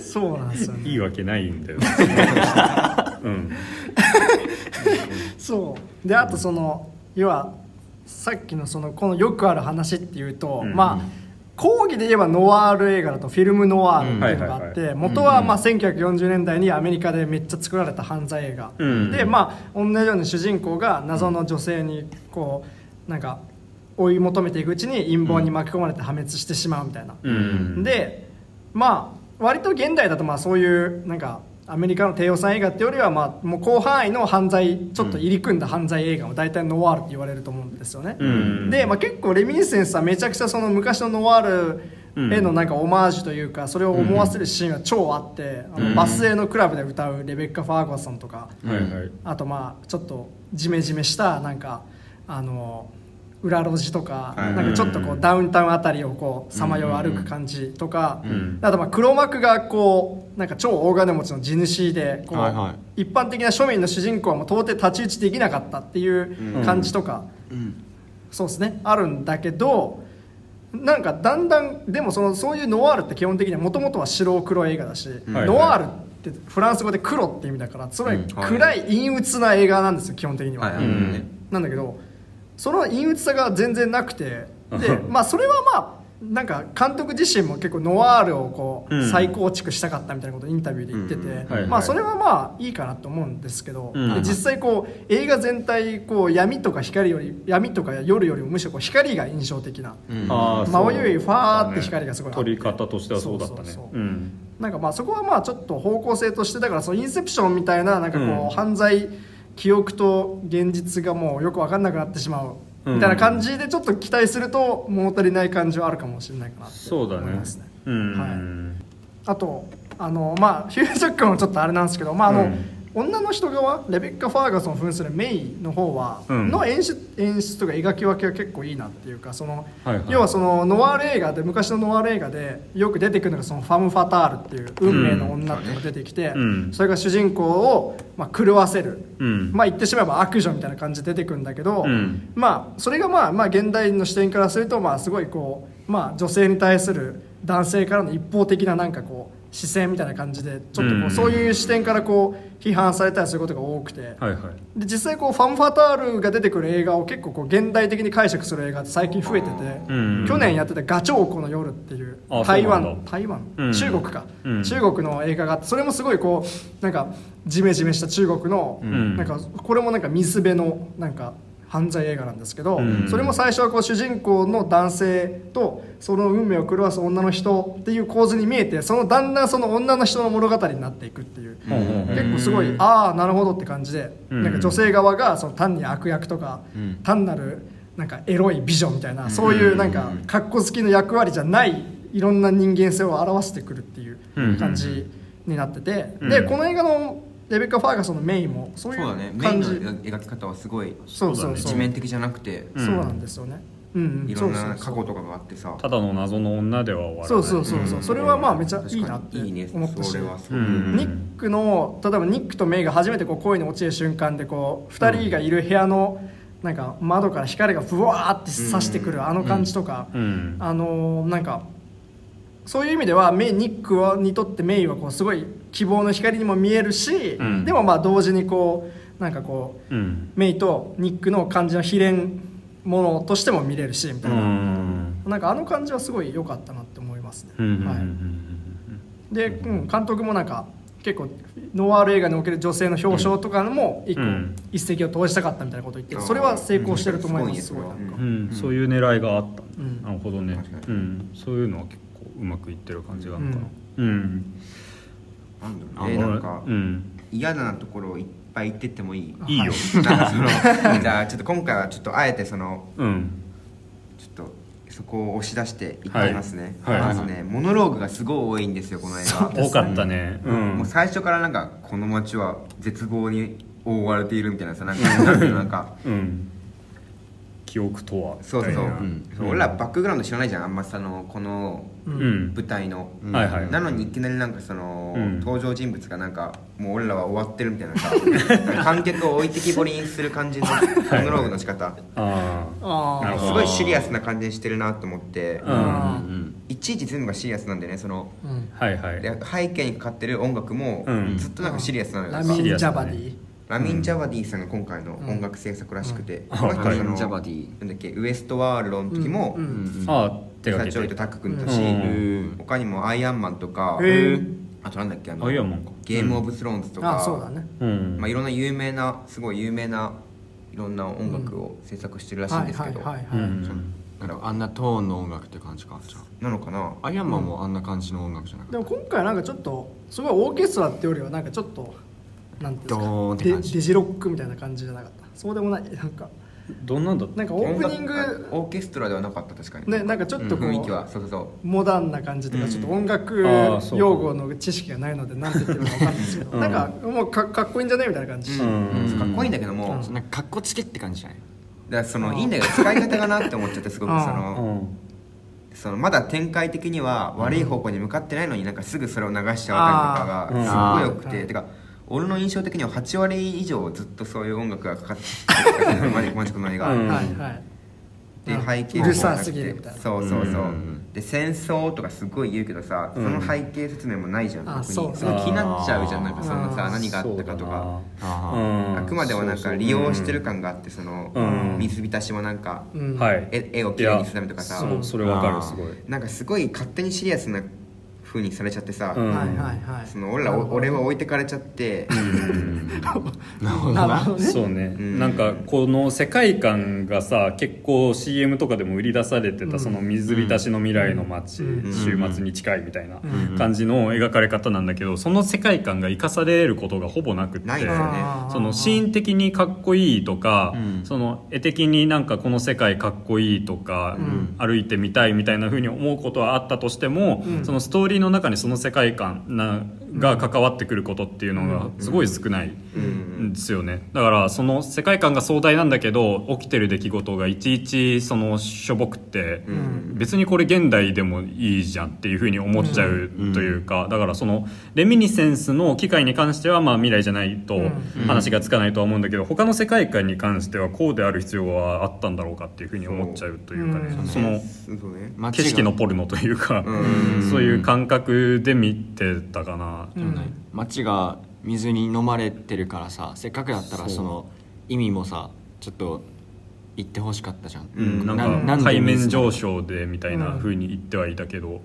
そうなんですよね。いいわけないんだよ、うん。そう。であとその要はさっきのそのこのよくある話っていうと、うん。まあ講義で言えばノワール映画だとフィルムノワールっていうのがあって元はまあ1940年代にアメリカでめっちゃ作られた犯罪映画、うん。でまあ同じように主人公が謎の女性にこうなんか追い求めていくうちに陰謀に巻き込まれて破滅してしまうみたいな、うん。でまあ割と現代だとまあそういうなんかアメリカの低予算映画ってよりはまあもう広範囲の犯罪ちょっと入り組んだ犯罪映画を大体ノワールって言われると思うんですよね、うん。で、まあ、結構レミニセンスはめちゃくちゃその昔のノワールへのなんかオマージュというかそれを思わせるシーンは超あって、あのバスへのクラブで歌うレベッカ・ファーガソンとか、はいはいあとまあちょっとジメジメしたなん。かあの裏路地とか,、はい。なんかちょっとこうダウンタウンあたりをこうさまよう歩く感じとか、ん。あとまあ黒幕がこうなんか超大金持ちの地主でこう、一般的な庶民の主人公はもう到底太刀打ちできなかったっていう感じとか、そうですね。あるんだけどなんかだんだんでもそのそういうノワールって基本的にはもともとは白黒映画だし、はいノワールってフランス語で黒って意味だからつまり暗い陰鬱な映画なんですよ基本的には、なんだけどその陰鬱さが全然なくてでまあそれはまあなんか監督自身も結構ノワールをこううん。再構築したかったみたいなことをインタビューで言ってて、まあそれはまあいいかなと思うんですけど、実際こう映画全体こう闇とか光より闇とか夜よりもむしろこう光が印象的な、あー真お湯ファーって光がすごい撮り方としてはそうだったね。なんかまあそこはまあちょっと方向性としてだからそのインセプションみたいななんかこう、うん。犯罪記憶と現実がもうよく分かんなくなってしまううん。みたいな感じでちょっと期待すると物足りない感じはあるかもしれないかな。ってそうだね。思いますね。うん、はい。あとあのまあヒュージャックマンはちょっとあれなんですけどまああの、うん女の人側レベッカ・ファーガソンを扮するメイの方は、うん。の演出演出とか描き分けは結構いいなっていうかその、はいはい。要はそのノワール映画で昔のノワール映画でよく出てくるのがそのファム・ファタールっていう運命の女っていうのが出てきて、うん。それが主人公を、まあ、狂わせる、うん。まあ言ってしまえば悪女みたいな感じで出てくるんだけど、うん。まあそれがまあまあ現代の視点からするとまあすごいこうまあ女性に対する男性からの一方的ななんかこう視線みたいな感じでちょっとこうんうそういう視点からこう批判されたりすることが多くて、はいはい。で実際こうファン・ファタールが出てくる映画を結構こう現代的に解釈する映画って最近増えてて、うん去年やってた「ガチョウコの夜」っていうあ台湾台湾、うん中国か、うん中国の映画があってそれもすごいこうなんかジメジメした中国の、ん。なんかこれもなんか水辺のなんか犯罪映画なんですけど、うん。それも最初はこう主人公の男性とその運命を狂わす女の人っていう構図に見えてそのだんだんその女の人の物語になっていくっていう、ほうほうほう結構すごいああなるほどって感じで、うん。なんか女性側がその単に悪役とか、ん。単なるなんかエロい美女みたいな、そういうなんか格好好きの役割じゃないいろんな人間性を表してくるっていう感じになってて、うん。でこの映画のレベッカ・ファーガソンのメインもそういそうだね。うメインの感じ描き方はすごいそうそうそう。一面的じゃなくて。うんそうなんですよね、うん。うんいろんな過去とかがあってさ。ただの謎の女では終わらない。そうそうそうそう、うん。それはまあめちゃいいなっていいね思ったし。それは。すごくうん。ニックの例えばニックとメイが初めてこう恋に落ちる瞬間でこう2人がいる部屋のなんか窓から光がブワーって差してくるあの感じとか、うん。あのーなんかそういう意味ではメイニックはにとってメイはこうすごい希望の光にも見えるし、うん。でもまあ同時にこうなんかこううん。メイとニックの感じの秘伝ものとしても見れるしみたういな、ん。なんかあの感じはすごい良かったなって思いますね。うんうんうんはい。で、うん、監督もなんか結構ノワール映画における女性の表彰とかも一ん。一石を投じたかったみたいなことを言ってうんそれは成功してると思いますすごいな。ん。かうん。うん。そういう狙いがあった、ん。なるほどね。うん、そういうのは結構うまくいってる感じがあるのかな。うん、なん。だあろうねなんかうん。嫌なところをいっぱい言ってってもいい。いいよ、なんかその じゃあちょっと今回はちょっとあえてそのうん。ちょっとそこを押し出していってみますね、はい。はい。まずねモノローグがすごい多いんですよこの映画。多かったね。うん。もう最初からなんかこの街は絶望に覆われているみたいなさなんかなんていうのなんかうん。記憶とは。そうそうそう,、みたいな。そう俺らバックグラウンド知らないじゃん。あんまそのこのうん舞台の、うん。はいはい。なのにいきなりなんかその、うん。登場人物がなんかもう俺らは終わってるみたいなさ 観客を置いてきぼりにする感じのモノローグの仕方。ああああなるほど。すごいシリアスな感じにしてるなと思って、うん。あいちいち全部がシリアスなんだよねそのうん。はいはい。で背景にかかってる音楽もうん。ずっとなんかシリアスなのよ、ラミン・ジャバディ。ラミン・ジャバディさんが今回の音楽制作らしくて、この人はいそのジャバディ。なんだっけウエストワールドの時も、うん。うん。ああ手がけて。サチョイとタック君だし、うんうん。他にもアイアンマンとか、あとなんだっけあのアイアンマンか。ゲームオブスローンズとか、あそうだね。うん。まあ、いろんな有名なすごい有名ないろんな音楽を制作してるらしいんですけど、あんなトーンの音楽って感じかじゃなのかな？あアイアンマンもあんな感じの音楽じゃなくてでも今回なんかちょっとすごいオーケストラってよりはなんかちょっとなんていうんですかデジロックみたいな感じじゃなかった？そうでもない？なんかどんなんだったなんかオープニングオーケストラではなかった確かにねなんかちょっとこう、雰囲気は。そうそうそう。モダンな感じとかちょっと音楽用語の知識がないのでなんて言ってるか分かんないですけど、うん。なんかもうかかっこいいんじゃねみたいな感じ、うん。かっこいいんだけども、うん。なんかかっこつけって感じじゃない。らそのいいんだけど使い方がなって思っちゃってすごくうんそうん。のそのまだ展開的には悪い方向に向かってないのになんかすぐそれを流しちゃう感とかがすっごい良くて、うん。てか俺の印象的には8割以上ずっとそういう音楽がかかってきてマジマジこの映画、うん。はいはい。でうん。背景もうるさすぎるみたいな。そうそうそう、うん。で戦争とかすごい言うけどさ、うん。その背景説明もないじゃん特に。あそう。すごい気になっちゃうじゃんなんかそのさうん何があったかとか。あくまでもなんか利用してる感があってその、うん。水浸しもなんか、絵絵をきれいにするためとかさ。それわかるすごい。なんかすごい勝手にシリアスな風にされちゃってさ、うんはいはいはい。その俺らお俺は置いてかれちゃって、なるほどななるほどね。そうね、うん。なんかこの世界観がさ結構 CM とかでも売り出されてた、うん。その水浸しの未来の街、うん。週末に近いみたいなうん。感じの描かれ方なんだけどその世界観が生かされることがほぼなくってないですよね。そのシーン的にかっこいいとか、うん。その絵的になんかこの世界かっこいいとか、うん。歩いてみたいみたいな風に思うことはあったとしても、うん。そのストーリーの中にその世界観なが関わってくることっていうのがすごい少ない。うんですよね。だからその世界観が壮大なんだけど起きてる出来事がいちいちそのしょぼくって、うん。別にこれ現代でもいいじゃんっていうふうに思っちゃうというか、だからそのレミニセンスの機械に関してはまあ未来じゃないとうん。話がつかないとは思うんだけど他の世界観に関してはこうである必要はあったんだろうかっていうふうに思っちゃうというかね。うん。その景色のポルノというか、うん。そういう感覚で見てたかな。うん。街が水に飲まれてるからさせっかくだったらその意味もさちょっと言ってほしかったじゃん、うん、なんなか海面上昇昇でみたいな風に言ってはいたけど、うん。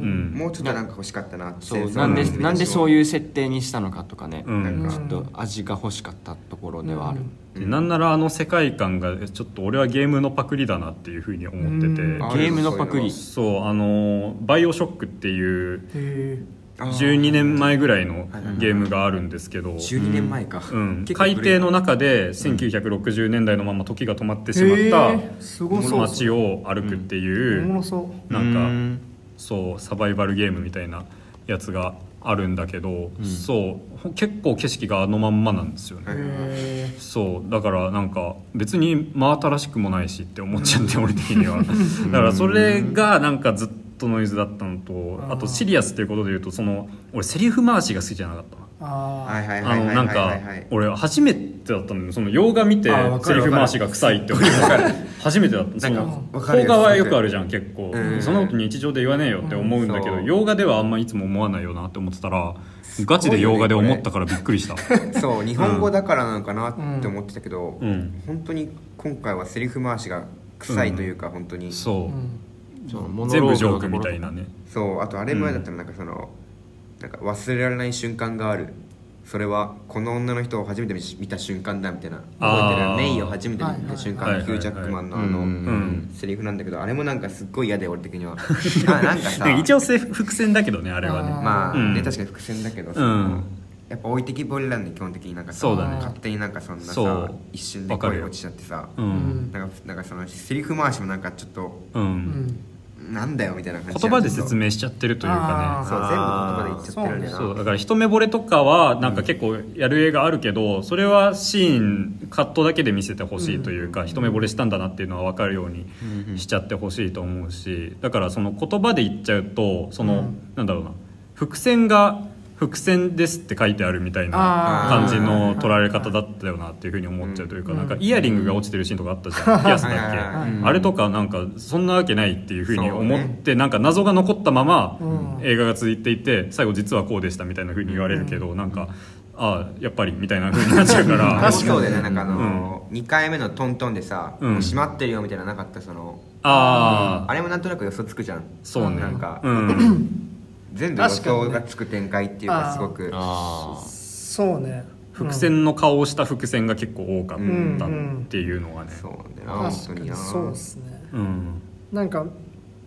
うん。もうちょっとなんか欲しかったなそうなんでなんでそうういう設定にしたのかとかね、うん。なんかちょっと味が欲しかったところではある、でなんならあの世界観がちょっと俺はゲームのパクリだなっていう風に思ってて、うん。あゲームのパクリ。そうあの「バイオショック」っていうへ12年前ぐらいのゲームがあるんですけど、12年前か、うん、海底の中で1960年代のまま時が止まってえしまっへた街を歩くっておいう、もろそう。なんか、うん。そうサバイバルゲームみたいなやつがあるんだけど、そうほ結構景色があのまんまなんですよね、そうだからなんか別に真新しくもないしって思っちゃって俺的には。だからそれがなんかずっとノイズだったのとあとシリアスっていうことで言うとその俺セリフ回しが好きじゃなかったなあはいはいあはいはいはい。のなんかはいはい俺初めてだったのよ。その洋画見てセリフ回しが臭いって俺 初めてだったそなんの邦画はよくあるじゃん結構。うん。そんなこと日常で言わねえよって思うんだけど洋画ではあんまいつも思わないよなって思ってたらガチで洋画で思ったからびっくりした。そう日本語だからなのかなって思ってたけど、うん。本当に今回はセリフ回しが臭いというか、本当に。そう全部ジョークみたいなね。そうあとあれ前だったらなんかその、なんか忘れられない瞬間がある。それはこの女の人を初めて見た瞬間だみたいな。覚えてる。メイを初めて見た瞬間はいはいヒュー・ジャックマンのあの、うんうん。セリフなんだけどあれもなんかすっごい嫌で俺的には。あなんかさ。一応せ伏線だけどねあれはね。まあ、うん。ね確かに伏線だけどさ、うん。やっぱ置いてきぼりなんで基本的になんかさそうだね。勝手になんかそんなさ一瞬で声落ちちゃってさ、ううん。んなんかなんかそのセリフ回しもなんかちょっとううんんなんだよみたいな感じ言葉で説明しちゃってるというかね。そう全部言葉で言っちゃってるんだそうだから一目惚れとかはなんか結構やる映画あるけどそれはシーンカットだけで見せてほしいというか一目惚れしたんだなっていうのは分かるようにしちゃってほしいと思うしだからその言葉で言っちゃうとそのなんだろうな。伏線が伏線ですって書いてあるみたいなあ感じの取られ方だったよなっていうふうに思っちゃうというかなんかイヤリングが落ちてるシーンとかあったじゃん。ピアスだっけ。あれとかなんかそんなわけないっていうふうに思ってなんか謎が残ったままうん。映画が続いていて最後実はこうでしたみたいなふうに言われるけどなんかああやっぱりみたいなふうになっちゃうから。確かそうだよねなんかあの、2回目のトントンでさ、うん。もう閉まってるよみたいなのなかったそのあああれもなんとなく予想つくじゃん。そうね。なんか、うん 全部予想がつく展開っていうかすごく。あそうね。伏線の顔をした伏線が結構多かったうんっていうのがね。そうなん。だようんな確かに本当にな。そうですね。うん。なんか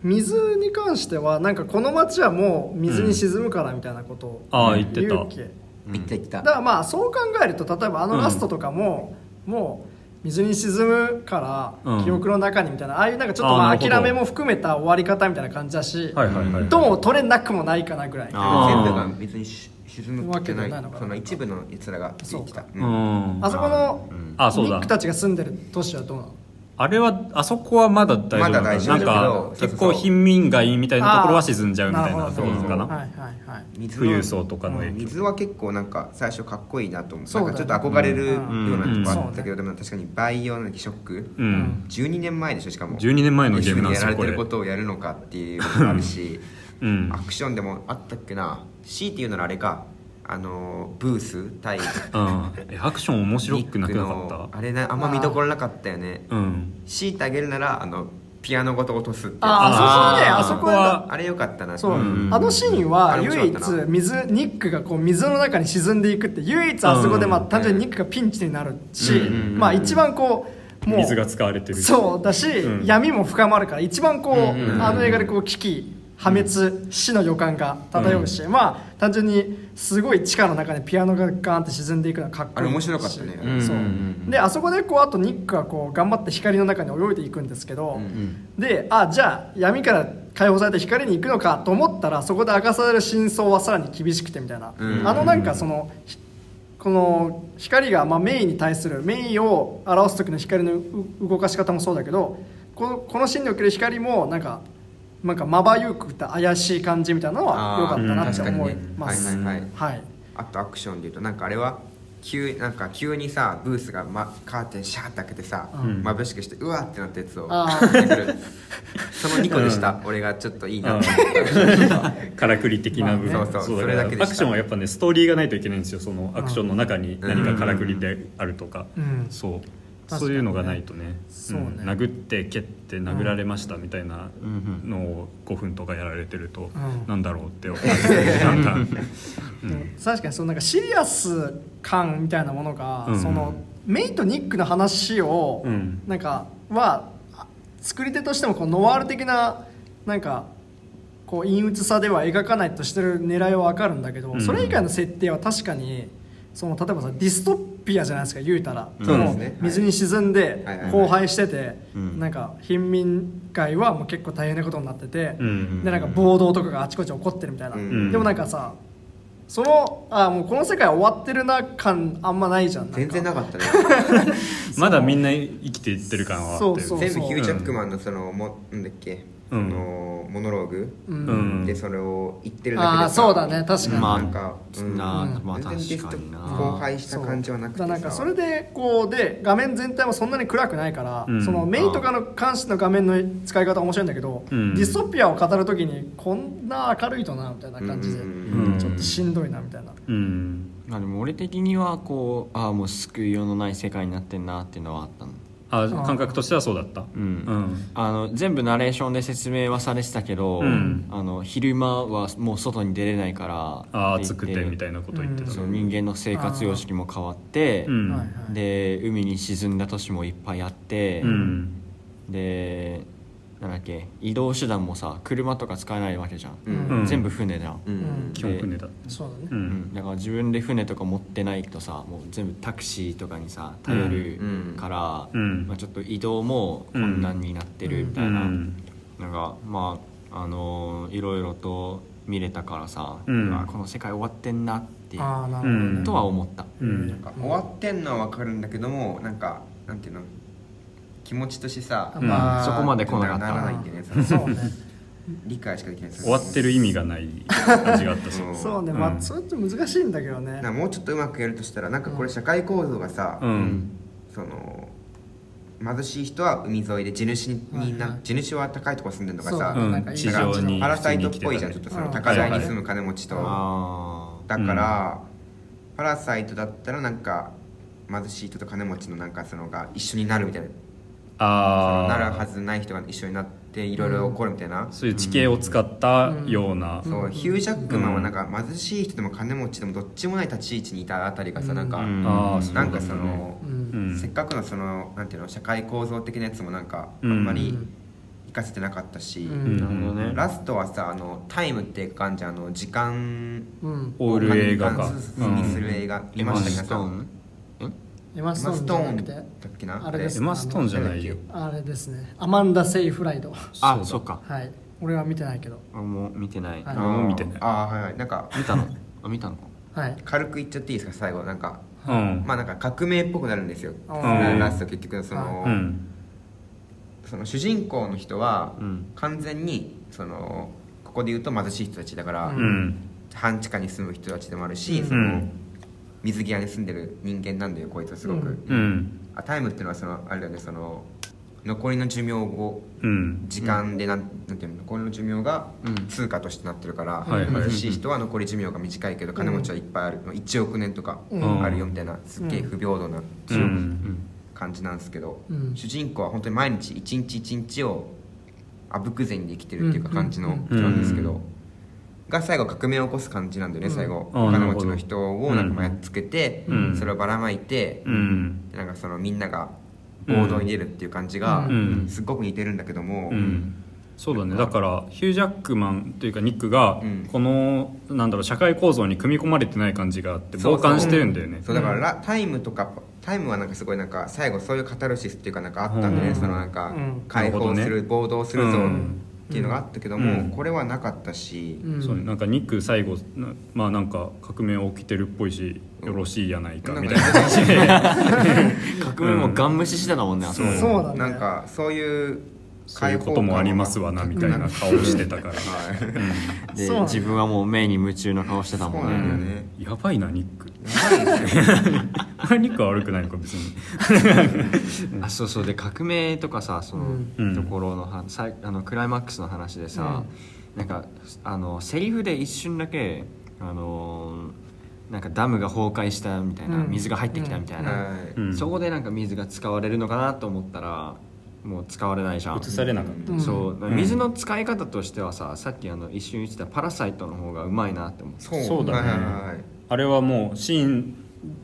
水に関してはなんかこの町はもう水に沈むからみたいなことをああ言ってた。言うっけ。言った言った。だからまあそう考えると例えばあのラストとかも、もう水に沈むから、うん。記憶の中にみたいなああいうなんかちょっとまあ諦めも含めた終わり方みたいな感じだし、はいはいはいどうも取れなくもないかなぐらい。あ全部が別にし沈むわけじゃないのかなその一部のやつらが言ってたううん。んあそこのニックたちが住んでる都市はどうなの？あれはあそこはまだ大丈夫まだ大丈夫なんかだけど結構貧民街みたいなところは沈んじゃうみたいなところかな。るほどはいはいはい水富裕層とかの影響。うん水は結構なんか最初かっこいいなと思う。そうだね。なんかちょっと憧れるよううんなとこあったけうどでも確かにバイオのショックうん。12年前でしょしかも。12年前のゲームなんですよこれやられてることをやるのかっていうのもあるし。うん。アクションでもあったっけな。C っていうならあれかあのブース対うん。えアクション面白くなくなかニックっのあれなあんま見どころなかったよね。たうん。強いてあげるならあのピアノごと落とすってああそこはね。あそこはあれよかったな。そう、うん。あのシーンは唯一水ニックがこう水の中に沈んでいくって唯一あそこでまあうん単純にニックがピンチになるし、うんまあ一番こう水が使われてる。そうだし、うん。闇も深まるから一番こう、うんうんあの映画でこう危機破滅、死の予感が漂うし、まあ単純にすごい地下の中でピアノがガーンって沈んでいくのはかっこいいあれ面白かったね。そう。うんうんであそこでこうあとニックがこう頑張って光の中に泳いでいくんですけど、うんであじゃあ闇から解放されて光に行くのかと思ったらそこで明かされる真相はさらに厳しくてみたいな、うん。あのなんかそのひこの光がまあメインに対するメインを表す時の光のう動かし方もそうだけどこのこのシーンにおける光もなんかなんかまばゆくて怪しい感じみたいなのは良かったなって思います、うん確かにねはいはいあとアクションでいうとなんかあれは急なんか急にさブースが、ま、カーテンシャーって開けてさ、ん。眩しくしてうわってなったやつをその2個でした、俺がちょっといいなからくり的な部分、まあね。そうそうだそれだけアクションはやっぱねストーリーがないといけないんですよそのアクションの中に何かからくりであるとか、うん。そうそういうのがないとね。そうね。ん。殴って蹴って殴られましたみたいなうんのを5分とかやられてると、うん。なんだろうって思うなんか、でも確かにそのなんかシリアス感みたいなものが、うん。そのメイとニックの話を、うん。なんかはあ作り手としてもこうノワール的ななんかこう陰鬱さでは描かないとしてる狙いは分かるんだけど、うん。それ以外の設定は確かにその例えばさディストピアじゃないですか言うたら、そうですもね水に沈んで荒廃してて、うん。なんか貧民街はもう結構大変なことになってて、うんでなんか暴動とかがあちこち起こってるみたいな、うん。でもなんかさそのあもうこの世界終わってるな感あんまないじゃん全然なかったね。まだみんな生きていってる感はあって。そうそう全部ヒュー・ジャックマンのそのもなんだっけ、うんそのモノローグ、うん。うんでそれを言ってるだけでああそうだね。確かに、まあなんか、うんなうん。まあ全然ディスト確かにな荒廃した感じはなくてなんかそれでこうで画面全体もそんなに暗くないから、うん。そのメインとかの監視の画面の使い方は面白いんだけど、うん。ディストピアを語るときにこんな明るいとなみたいな感じで、うん。うんちょっとしんどいなみたいな、うん。まあでも俺的にはこうああもう救いようのない世界になってんなっていうのはあったのあ感覚としてはそうだった。うん。うん。あの全部ナレーションで説明はされてたけど、うん。あの昼間はもう外に出れないからああ暑くてみたいいなこと言ってた。そう人間の生活様式も変わって、うん。はいはい。で海に沈んだ都市もいっぱいあって、うん。でなんだっけ移動手段もさ車とか使えないわけじゃん、うん。うん。全部船じゃん、うん。うん基本船だそうだね、ううん。んだから自分で船とか持ってないとさもう全部タクシーとかにさ頼るから、うん。まあ、ちょっと移動も困難になってるみたいな、うん。なんかまああのーいろいろと見れたからさ、うん。わこの世界終わってんなってああなるほどうんね。とは思った、うん。なんか終わってんのは分かるんだけどもなんかなんていうの気持ちとしてさ、うん。まあそこまで来なかった。ならないんでねそのそうね理解しかできない。終わってる意味がない。感じがあった。しう。んそうね。うん。まあそれって難しいんだけどね。もうちょっとうまくやるとしたらなんかこれ社会構造がさ、うん。その貧しい人は海沿いで地主にな、はいはい。地主は高いところ住んでるのがさ、そううん。地上にパラサイトっぽいじゃん。ちょっとそのうん。高台に住む金持ちと、あだから、パラサイトだったらなんか貧しい人と金持ちのなんかそのが一緒になるみたいなそあなるはずない人が一緒になっていろいろ起こるみたいな、そういう地形を使ったような、そうヒュージャックマンはなんか貧しい人でも金持ちでもどっちもない立ち位置にいたあたりがさなんか、うん。なんかその、うん。うんせっかくのそのなんていうの社会構造的なやつもなんかあうん。んまり活かせてなかったし、うん。なるほどね。ラストはさあのタイムっていう感じあの時間うん。オール映画か。をにする映画見ました皆さ。んエマスストーンだンじゃなくてっけな？あれです。エマストーンじゃないよ。あれですね。アマンダ・セイフライド。あそっか。はい。俺は見てないけど。あもう見てない、はい。俺も見てない。あはいはい。なんか見たの？あ見たの？かはい。軽く言っちゃっていいですか？最後。なんかうん。まあなんか革命っぽくなるんですよ。うん。ラスト結局その、うん。その主人公の人はうん。完全にそのここで言うと貧しい人たちだから、うん。半地下に住む人たちでもあるし、うん。そのうん水際に住んでる人間なんだよこいつはすごく、うん。うん。あタイムっていうのはそのあれだよねその残りの寿命をうん時間でなん,、なんていうの残りの寿命がうん。通貨としてなってるから、貧しい人は残り寿命が短いけど金持ちはいっぱいある、1億年とかうん。あるよみたいなすっげえ不平等なうん。感じなんですけど、うん。主人公は本当に毎日一日一日をあぶく銭で生きてるっていうかうん。感じの人なんですけど、が最後革命を起こす感じなんだよね、最後。お金持ちの人をなんかまあやっつけて、うん。それをばらまいて、なんかそのみんなが暴動に出るっていう感じがうん。すっごく似てるんだけども、うん。そうだね。だからヒュージャックマンというかニックがうん。このなんだろう社会構造に組み込まれてない感じがあって傍観してるんだよね。そうだからラタイムとかタイムはなんかすごいなんか最後そういうカタルシスっていうかなんかあったんでね、うん。そのなんかうん。解放する、ね。暴動するぞ。うんっていうのがあったけども、うん。これはなかったし、うん。そうねなんかニック最後なまあなんか革命起きてるっぽいしよろしいやないかみたいな感じで。革命もガン無視してたもんね、あそこ。そうだねなんかそういうそういうこともありますわなみたいな顔してたから。はいで自分はもう目に夢中の顔してたもんね。ね。やばいなニックやばいですよニックは悪くないのか別に。あそうそう。で革命とかさその、うん。ところのはさいあのクライマックスの話でさ、なんかあのセリフで一瞬だけあのなんかダムが崩壊したみたいな、うん。水が入ってきたみたいな、そこでなんか水が使われるのかなと思ったらもう使われないじゃん。映されなかった。うんそう、ん。水の使い方としてはささっきあの一瞬言ってたパラサイトの方がうまいなって思ってそう。そうだね。はいはいはいあれはもうシーン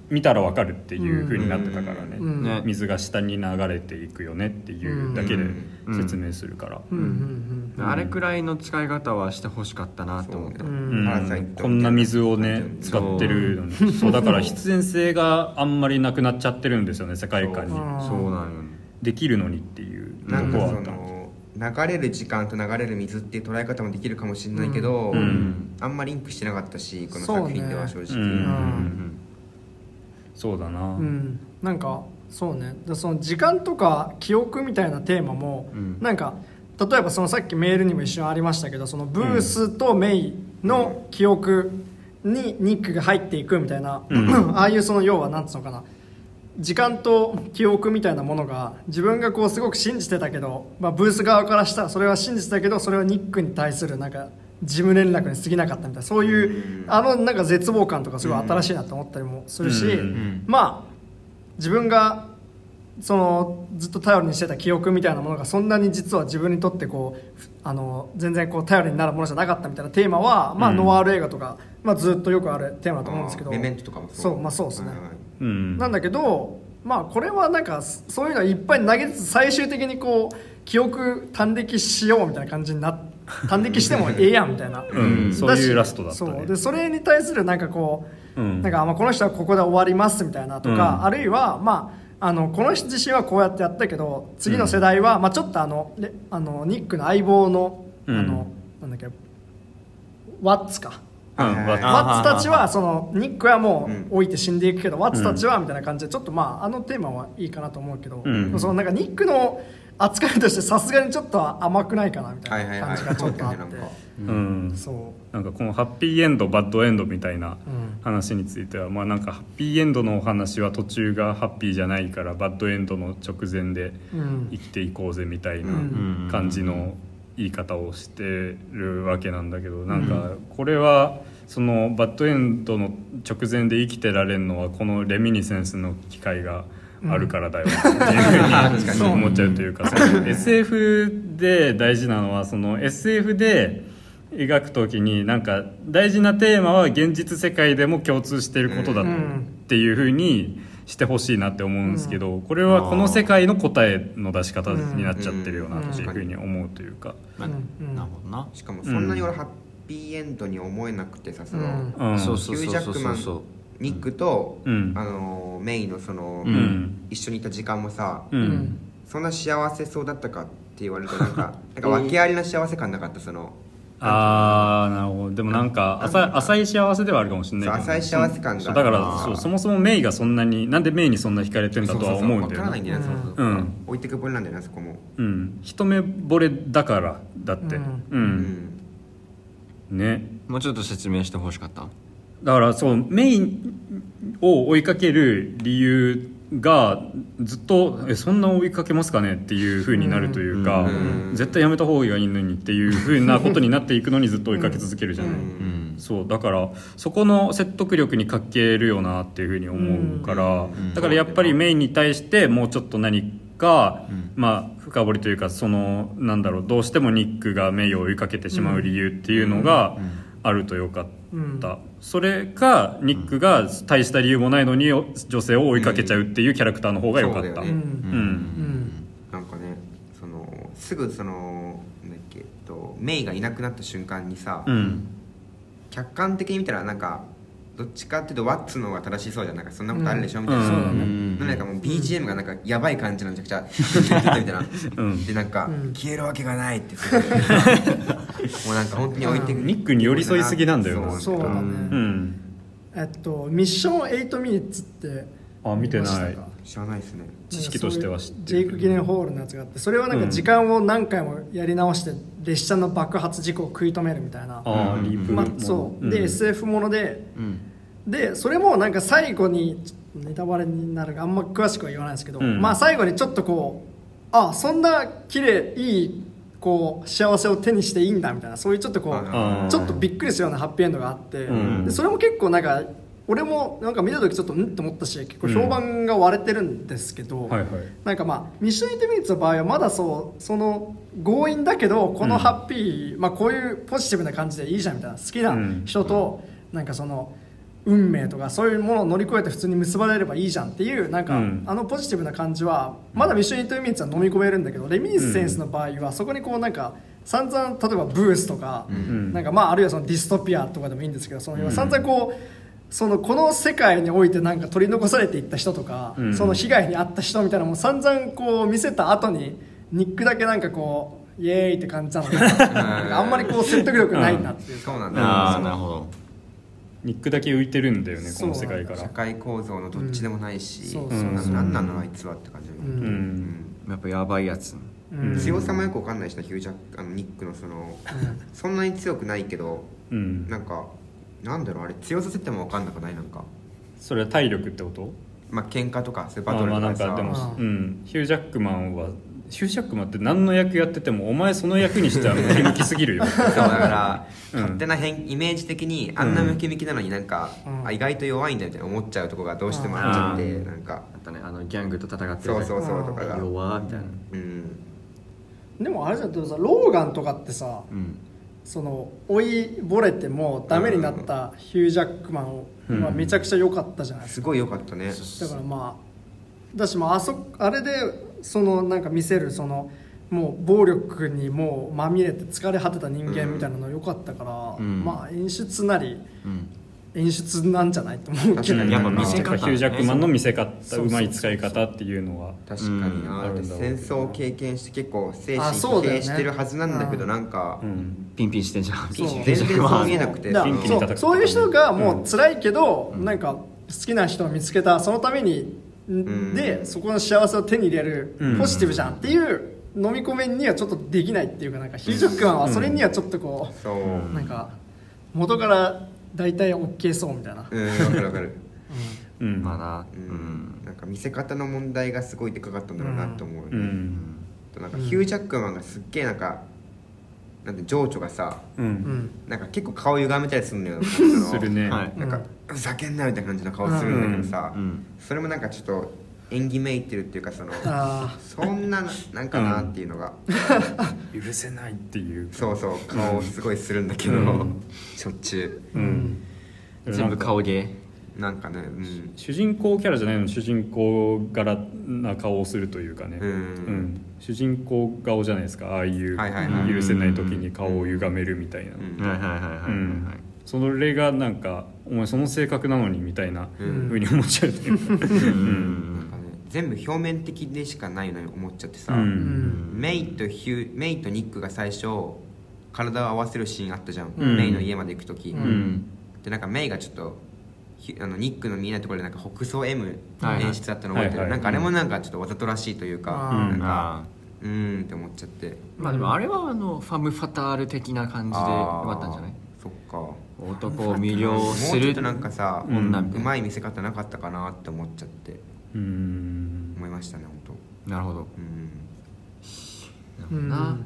見たらわかるっていう風になってたからね,、うんね。水が下に流れていくよねっていうだけでうん説明するから、うんうんうんあれくらいの使い方はしてほしかったなって。思った、こんな水をね使ってるのに。そう。だから必然性があんまりなくなっちゃってるんですよね世界観に。そう。なんよね。できるのにっていうとこはあった。の流れる時間と流れる水っていう捉え方もできるかもしれないけど、うん。あんまリンクしてなかったしこの作品では正直、うん。うん。そうだな、うん。なんかそうね。でその時間とか記憶みたいなテーマも、うん。なんか例えばそのさっきメールにも一瞬ありましたけどそのブースとメイの記憶にニックが入っていくみたいな、うん。ああいうその要はなんつうのかな時間と記憶みたいなものが自分がこうすごく信じてたけど、まあ、ブース側からしたらそれは信じてたけどそれはニックに対するなんか事務連絡に過ぎなかったみたいなそういうあのなんか絶望感とかすごい新しいなと思ったりもするし、うん。まあ自分がそのずっと頼りにしてた記憶みたいなものがそんなに実は自分にとってこうふあの全然こう頼りになるものじゃなかったみたいなテーマは、まあ、うんノワール映画とか、まあ、ずっとよくあるテーマだと思うんですけど。メメントとかもそう。そうまあそうですね。うん。なんだけどまあこれはなんかそういうのいっぱい投げつつ最終的にこう記憶端的しようみたいな感じになっ 端的してもええやんみたいな、うん。そういうラストだったそう。ねでそれに対するなんかこう、うん。なんかあまあこの人はここで終わりますみたいなとか、うん。あるいはまああのこの人自身はこうやってやったけど次の世代は、まあ、ちょっとあのであのニックの相棒の,、うん。あのなんだっけワッツか。うんはいはいはいわワッツたちはそのニックはもうん。う老いて死んでいくけど、ワッツたちはみたいな感じでちょっとまああのテーマはいいかなと思うけど、うん。そのなんかニックの扱いとしてさすがにちょっと甘くないかなみたはいいはいはいな感じがちょっとあって、なんかうん。そなんかこのハッピーエンドバッドエンドみたいなうん。話については、まあなんかハッピーエンドのお話は途中がハッピーじゃないからバッドエンドの直前でう、うん。生きていこうぜみたいなうん。感じの言い方をしてるわけなんだけどなんかこれはそのバッドエンドの直前で生きてられるのはこのレミニセンスの機会があるからだよ っていうふうに思っちゃうというかその SF で大事なのはその SF で描く時になんか大事なテーマは現実世界でも共通していることだっていうふうにしてほしいなって思うんですけどこれはこの世界の答えの出し方になっちゃってるよなっていうふうに思うというか。なるほどなしかもそんなに俺ハッピーエンドに思えなくてさその、うん。うん。そうヒュージャックマンニックと、うん。あのメイのその、うん。一緒にいた時間もさ、そんな幸せそうだったかって言われるとなんか なんか訳ありな幸せ感なかった？そのああなるほど。でもなんか浅い浅い幸せではあるかもしれないけどそう浅い幸せ感が。だからそうそもそもメイがそんなになんでメイにそんな惹かれてんだとは思うんだよね分からないんだよね、そうそうそう。うん。置いてくぼりなんだよねあそこも。うん。一目惚れだからだって。ううん、うん。ね。もうちょっと説明してほしかった？だからそうメインを追いかける理由がずっとえそんな追いかけますかねっていう風になるというか、うん。絶対やめた方がいいのにっていう風なことになっていくのにずっと追いかけ続けるじゃない、うん。うん。そうだからそこの説得力に欠けるよなっていうふうに思うから、うん。だからやっぱりメインに対してもうちょっと何か、うん。まあ深掘りというかそのなんだろうどうしてもニックがメイを追いかけてしまう理由っていうのがあるとよかった、うん。それかニックが大した理由もないのに女性を追いかけちゃうっていうキャラクターの方が良かった、そうん。うん。なんかねそのすぐそのなんだっけえっとメイがいなくなった瞬間にさ、うん。客観的に見たらなんかどっちかっていうとワッツの方が正しそうじゃん。なんかそんなことあるでしょ、みたいな、うん。なんかもう BGM がなんかやばい感じのめちゃくちゃみたいな、う んでなんか、うん。消えるわけがないってもうなんか本当に置いてくニックに寄り添いすぎなんだよな。そうだね。うん。えっとミッション8ミニッツってあ見てない。知らないですね。知識としては知ってるジェイク・ギレンホールのやつがあってそれはなんか時間を何回もやり直して列車の爆発事故を食い止めるみたいな、リープまあ、そう。で、ん SF もので。うん。でそれもなんか最後にネタバレになるがあんま詳しくは言わないですけど、うん。まあ最後にちょっとこうあそんな綺麗いいこう幸せを手にしていいんだみたいな。そういうちょっとこう、ちょっとびっくりするようなハッピーエンドがあって、うん。でそれも結構なんか俺もなんか見た時ちょっとうん？って思ったし結構評判が割れてるんですけど、はいはい。なんかまあミッションインテミニッツの場合はまだそうその強引だけどこのハッピー、まあ、こういうポジティブな感じでいいじゃんみたいな好きな人となんかその運命とかそういうものを乗り越えて普通に結ばれればいいじゃんっていうなんか、うん。あのポジティブな感じはまだミッションインテミニッツは飲み込めるんだけどレミニセンスの場合はそこにこうなんか散々例えばブースとか、ん。なんかまああるいはそのディストピアとかでもいいんですけどその散々こうそのこの世界においてなんか取り残されていった人とか、うん。その被害に遭った人みたいなのも散々こう見せた後にニックだけなんかこうイエーイって感じなの あんまりこう説得力ないなっていうか。そうなんだああなるほど。ニックだけ浮いてるんだよねこの世界から。社会構造のどっちでもないし、うんそうそう。そうななんなのあいつはって感じ、ううん。ん。やっぱやばいやつ。うん。強さもよくわかんないしなヒュージャックあのニックのそのそんなに強くないけどうん。なんかなんだろうあれ強さ設定もわかんなくないなんか。それは体力ってこと？まあ喧嘩とかそういうバあまあトルとかさ。なんかでもあーうん。ヒュージャックマンはヒュージャックマンって何の役やっててもお前その役にしてはムキムキすぎるよ。そうだから、うん。勝手な変イメージ的にあんなムキムキなのになん。か、うんあ意外と弱いんだみたいな思っちゃうとこがどうしてもあっちゃって、うん。なんか。あったねあのギャングと戦ってそうそうそうとかが。弱みたいな。うん。でもあれじゃんでもさローガンとかってさうんその追いぼれてもダメになったヒュージャックマンはめちゃくちゃ良かったじゃないですか。すごい良かったね。だからまあだしまああそあれでそのなんか見せるそのもう暴力にもうまみれて疲れ果てた人間みたいなの良かったから、うん。まあ演出なりうん演出なんじゃないと思うけど。確かに。やっぱ見見せせ方ヒュージャックマンの見せ方そうまい使い方っていうのは。確かに。な、うん。あるんだろう戦争を経験して結構精神疲弊してるはずなんだけどなんか、うん。ピンピンしてんじゃん。そう。全然そう見えなくて。そうそういう人がもう辛いけど、なんか好きな人を見つけたそのために、ん。でそこの幸せを手に入れる、うん。ポジティブじゃんっていう飲み込めにはちょっとできないっていうかなんかヒュージャックマンはそれにはちょっとこう、なんか元から大体 OK そうみたいな、うんわかるわかる。うん。まあな。う、うん。んなんか見せ方の問題がすごいでかかったんだろうなと思う、うん。となんかヒュージャックマンがすっげえなんかなんで情緒がさううん。んなんか結構顔歪めたりするのよ するね。はい。なんかふざけんなみたいな感じの顔するんだけどさ、うん。それもなんかちょっと演技めいってるっていうかそのあそんななんかなっていうのが、許せないっていう。そうそう顔すごいするんだけど、うん。しょっちゅう。ん。全部顔芸？うなんかねうん。主人公キャラじゃないのに主人公柄な顔をするというかね、うん。うん。主人公顔じゃないですか。ああいうはいはいはい。許せない時に顔を歪めるみたいな、うん。はいはいはいはいはい、うん。それがなんかお前その性格なのにみたいなうふうに思っちゃうというか、うん全部表面的でしかないのに思っちゃってさ、うん。んメイとヒューメイとニックが最初体を合わせるシーンあったじゃん、うん。メイの家まで行く時、ううん。でなんかメイがちょっとひあのニックの見えないところでなんか北総 M 演出だったの覚えてる、はいはい。なんかあれもなんかちょっとわざとらしいというか、なんかあうーんって思っちゃって。まあでもあれはあのファム・ファタール的な感じでよかったんじゃない？そっか。男を魅了もうするちょっとなんかさ、うん。うまい見せ方なかったかなって思っちゃって。うん思いましたね本当。なるほど。うん。なるほどな、うん。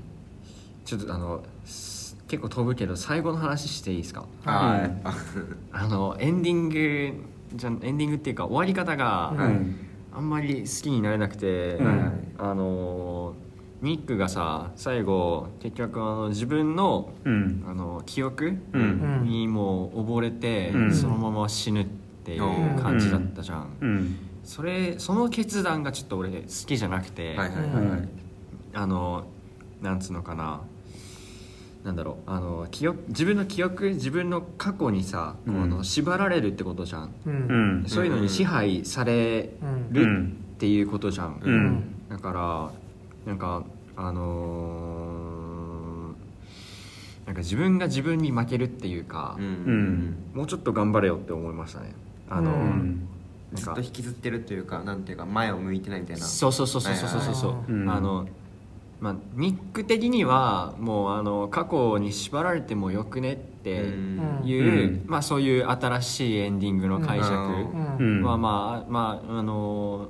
ちょっとあのす結構飛ぶけど最後の話していいですか？あうん。ーああのエンディングじゃエンディングっていうか終わり方がうんあんまり好きになれなくて、うんあのニックがさ最後結局あの自分のうん。あの記憶うん。にもう溺れて、うん。そのまま死ぬっていう感じだったじゃん、うんそれその決断がちょっと俺好きじゃなくて、はいはいはい。はいあのなんつうのかな。なんだろう。あの記憶自分の記憶自分の過去にさ、こううん。あの縛られるってことじゃん、ううん。んそういうのに支配されうん。るっていうことじゃん、うん。だからなんかあのーなんか自分が自分に負けるっていうかう、ん。うんもうちょっと頑張れよって思いましたね。あの、ずっと引きずってるというかなんていうか前を向いてないみたいな。そうそうそうそうそうそうそう、あのまあニック的にはもうあの過去に縛られてもよくねってうんいう、うん。まあそういう新しいエンディングの解釈はまあまああの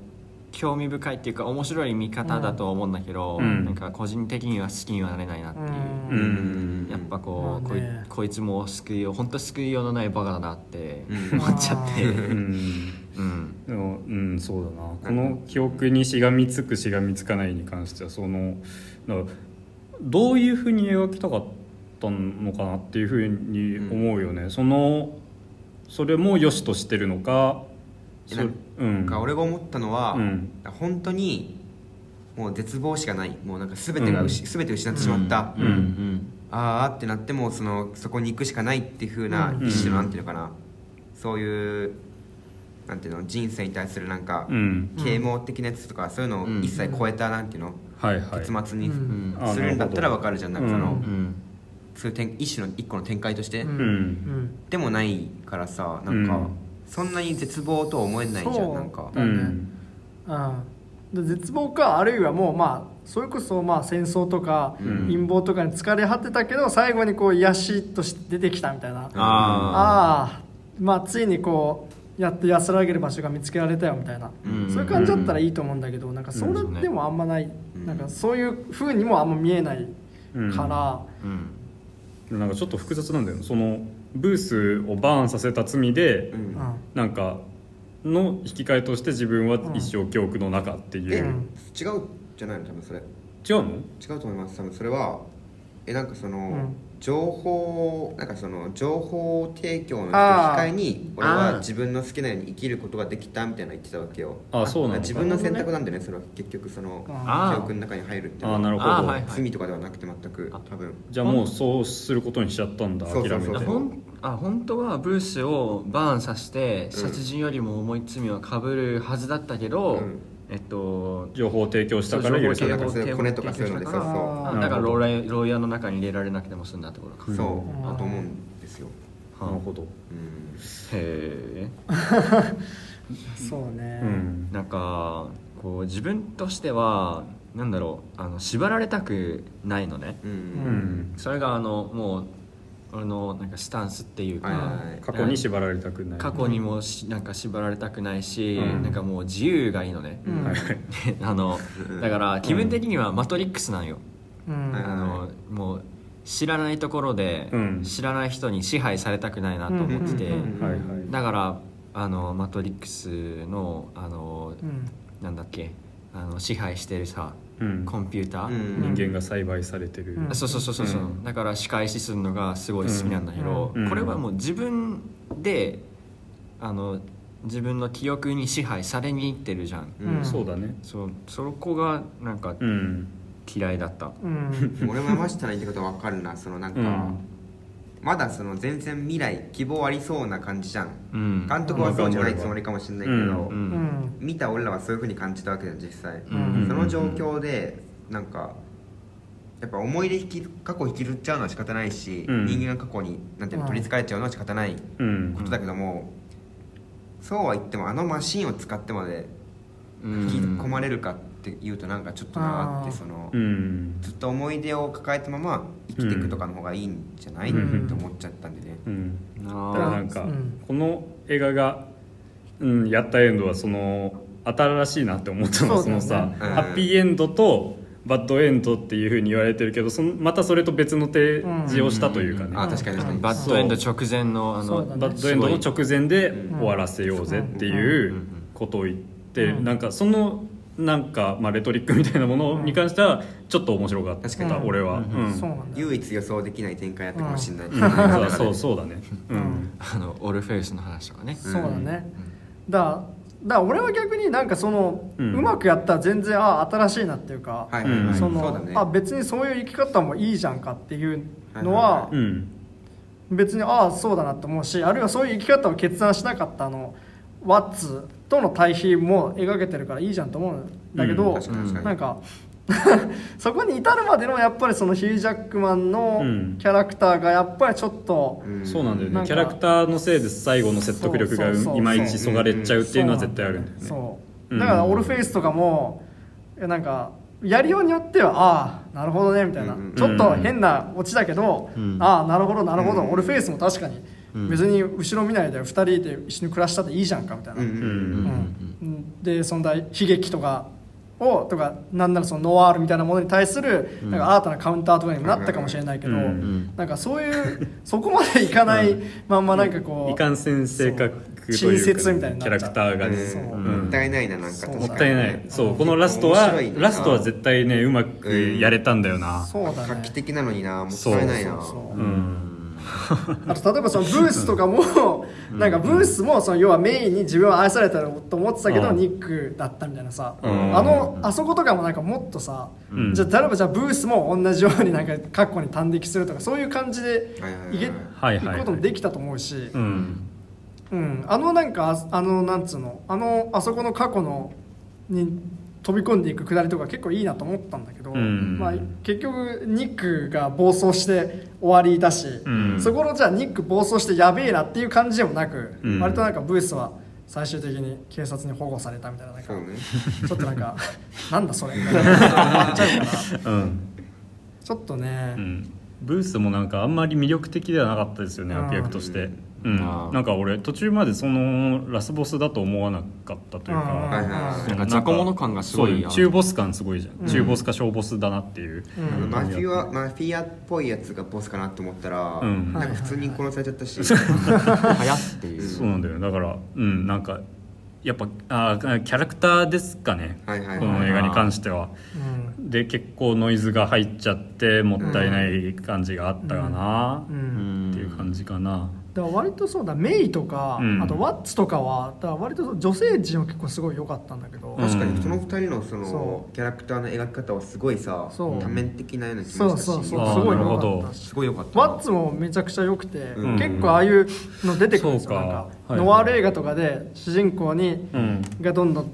興味深いっていうか面白い見方だと思うんだけど、うん。なんか個人的には好きにはなれないなっていう、ううん。んやっぱこう、まあね。こいこいつも救いよう本当救いようのないバカだなってうん。思っちゃって、うん。うんでもうんそうだな。この記憶にしがみつくしがみつかないに関してはそのどういうふうに描きたかったのかなっていうふうに思うよね、そのそれも良しとしてるのかそなんうん。か俺が思ったのは、うん。本当にもう絶望しかない。もうなんか全てがうし、全て失ってしまった、うん。うん。あーってなってもそのそこに行くしかないっていう風なうん。一種のなんていうのかな、そういうなんていうの人生に対するなんか、うん。啓蒙的なやつとかそういうのをうん。一切超えたなんていうの、はいはい。結末にうん。うんするんだったらわかるじゃん。なんかその、うん。うん。そういう展一種の一個の展開として、うん。うん。うんでもないからさなんか、うん。そんなに絶望とは思えないじゃんなんか。だね。うん、で絶望かあるいはもうまあそれこそまあ戦争とかうん。陰謀とかに疲れ果てたけど最後にこう癒しとして出てきたみたいな、あああまあついにこうやっと安らげる場所が見つけられたよみたいな、うん。そういう感じだったらいいと思うんだけどなんかそれうん。でもあんまない、うん。なんかそういうふうにもあんま見えないうん。から、うん。なんかちょっと複雑なんだよね。そのブースをバーンさせた罪で、うん。うんなんかの引き換えとして自分は一生記憶の中っていう、え、うん違うじゃないの？多分それ。違うの？違うと思います。多分それはえなんかその、うん情報なんかその情報提供の機会に俺あはー。自分の好きなように生きることができたみたいなの言ってたわけよ。あそうなの自分の選択なんでねそれは結局その記憶の中に入るっていうのは。あーなるほど。罪とかではなくて全く多分。じゃあもうそうすることにしちゃったんだそうそうそう。諦めて。あ本当はブースをバーンさせて殺人よりも重い罪をかぶるはずだったけど、うんえっと情報を提供したから許されたそう情報提供コネとかそういうのでそうそう。だから牢屋牢屋の中に入れられなくても済んだってことか、そううんだと思うんですよ。なるほど。うん。へえ そうね、うん。なんかこう自分としてはなんだろうあの縛られたくないのね、うん。うん。それがあのもう俺のなんかスタンスっていうか、はい過去に縛られたくない。過去にもしなんか縛られたくないし、うん。なんかもう自由がいいのね、うん。あのだから気分的にはマトリックスなんよ、うん。はいあのもう知らないところで、うん。知らない人に支配されたくないなと思ってて、だからあのマトリックスのあの、うん。なんだっけあの支配してるさうん。コンピューター、うん。人間が栽培されてる。うん。そうそうそうそうだから仕返しするのがすごい好きなんだけど、うん。これはもう自分であの自分の記憶に支配されにいってるじゃん。うん。そうだね。そう。そこがなんかうん。嫌いだった、う ん俺も山下の言ってることは分かるな。そのなんか、うんまだその全然未来希望ありそうな感じじゃん。うん。監督はそうじゃないつもりかもしれないけど、うん。ううん。ん見た俺らはそういうふうに感じたわけじゃん実際、うん。その状況でなんかやっぱ思い出引き過去引きずっちゃうのは仕方ないし、うん。人間が過去になんていうのうん。取りつかれちゃうのは仕方ないうん。ことだけども、そうは言ってもあのマシンを使ってまでうん。引き込まれるかっていうとなんかちょっとなってその、うん。ずっと思い出を抱えたまま生きていくとかの方がいいんじゃない、うん。って思っちゃったんでね、うん。だからなんか、うん。この映画が、うん、やったエンドはその新しいなって思ったのはそそのさ、うん。ハッピーエンドとバッドエンドっていうふうに言われてるけどそのまたそれと別の提示をしたというかね、あ確かに確かに、バッドエンド直前のあのね。バッドエンドの直前で終わらせようぜっていうことを言って、うん。なんかそのなんか、まあ、レトリックみたいなものに関してはちょっと面白かった、確かに俺は、うんそうなんだ。唯一予想できない展開やったかもしれない、うん。そうそうそうだね。うん、うん。あのオルフェウスの話とかね。そうだね、だからだ俺は逆になんかその、ううんまくやったら全然あ新しいなっていうか、はいはいはい、うんそのあ別にそういう生き方もいいじゃんかっていうのははいうん。別にああそうだなって思うしあるいはそういう生き方を決断しなかったあのワッツとの対比も描けてるからいいじゃんと思うんだけど、うんなんか そこに至るまでのやっぱりそのヒュージャックマンのうん。キャラクターがやっぱりちょっと、うん。そうなんだよね。キャラクターのせいで最後の説得力がいまいちそがれちゃうっていうのは絶対あるんだよね。そう。うん。だからオルフェイスとかもえなんかやりようによってはああなるほどねみたいな、うんうんちょっと変なオチだけど、うん。ああなるほどなるほど、うん。オルフェイスも確かにうん別に後ろ見ないで2人で一緒に暮らしたっていいじゃんかみたいな、でそんな悲劇とかをとかなんならそのノワールみたいなものに対するなんか新たなカウンターとかにもなったかもしれないけど、なんかそういうそこまでいかないまんまなんかこう、いかんせん性格親切みたいになキャラクターがね。そう。うんうんもったいないななんかそう確かにもったいない。そうこのラストはラストは絶対ねうまくやれたんだよな。そうだ画ね期的なのになもったいないな。そうそうそう。うんあと例えばそのブースとかもなんかブースもその要はメインに自分は愛されたと思ってたけどうん。ニックだったみたいなさうん。あのあそことかもなんかもっとさうん。じゃあ例えばじゃあブースも同じようになんか過去に端的するとかそういう感じではいけはいはいはい。いくこともできたと思うしうん。うん。あのなんかああのなんつうのあのあそこの過去のに飛び込んでいくくだりとか結構いいなと思ったんだけど、うん。まあ、結局ニックが暴走して終わりだし、うん。そこのじゃあニック暴走してやべえなっていう感じでもなく、うん。割となんかブースは最終的に警察に保護されたみたいななんかね。ちょっとなんか なんだそれ。みたいな思っちゃうからうんちょっとね、うん。ブースもなんかあんまり魅力的ではなかったですよねうん悪役としてうん。なんか俺途中までそのラスボスだと思わなかったといううんかはいはいはい。なんか雑魚物感がすごい中ボス感すごいじゃうん。ん中ボスか小ボスだなっていううん。マフィアマフィアっぽいやつがボスかなと思ったら、うん。なんか普通に殺されちゃったし、はやっていう。そうなんだよ。だからうん。なんかやっぱあーキャラクターですかね。はいはいはいこの映画に関しては。うん。で結構ノイズが入っちゃってもったいない感じがあったかな、っていう感じかなだから割とそうだメイとか、うん。あとワッツとかはだ割と女性陣は結構すごい良かったんだけど、うん。確かに。その二人のそのそキャラクターの描き方はすごいさそう。多面的なような気そうもしたし。そうそうあーすごい良かった。しすごい良かった。ワッツもめちゃくちゃ良くて、うん。結構ああいうの出てくるんですよ。なんか、はい。ノワール映画とかで主人公に、うん。がどんどん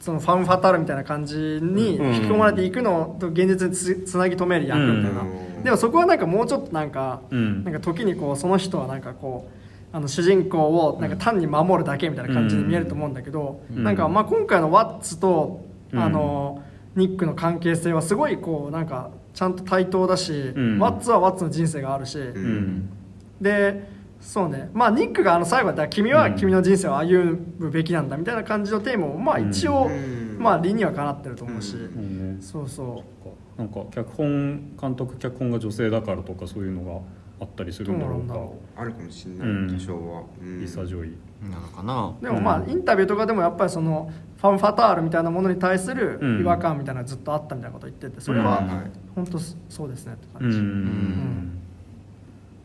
そのファンファタールみたいな感じにうん。引き込まれていくのと現実につつなぎ止める役みたいな、うんでもそこはなんかもうちょっとなんか、うん。なんか時にこうその人はなんかこうあの主人公をなんか単に守るだけみたいな感じに見えると思うんだけど、うん。なんかまあ今回のワッツとうん。あのニックの関係性はすごいこうなんかちゃんと対等だし、ん。ワッツはワッツの人生があるし、うん。でそうね。まあニックがあの最後だ君は君の人生を歩むべきなんだみたいな感じのテーマもまあ一応、うん。まあ理にはかなってると思うし、うん。うそう。そなんか脚本監督脚本が女性だからとかそういうのがあったりするんだろうか。あるかもしれうんない多少は。うん。リサ・ジョイなのかな。うでもまあインタビューとかでもやっぱりそのファンファタールみたいなものに対するうん。違和感みたいなのがずっとあったみたいなこと言っててそれはうんはい。本当そうですねってう感じ、ん。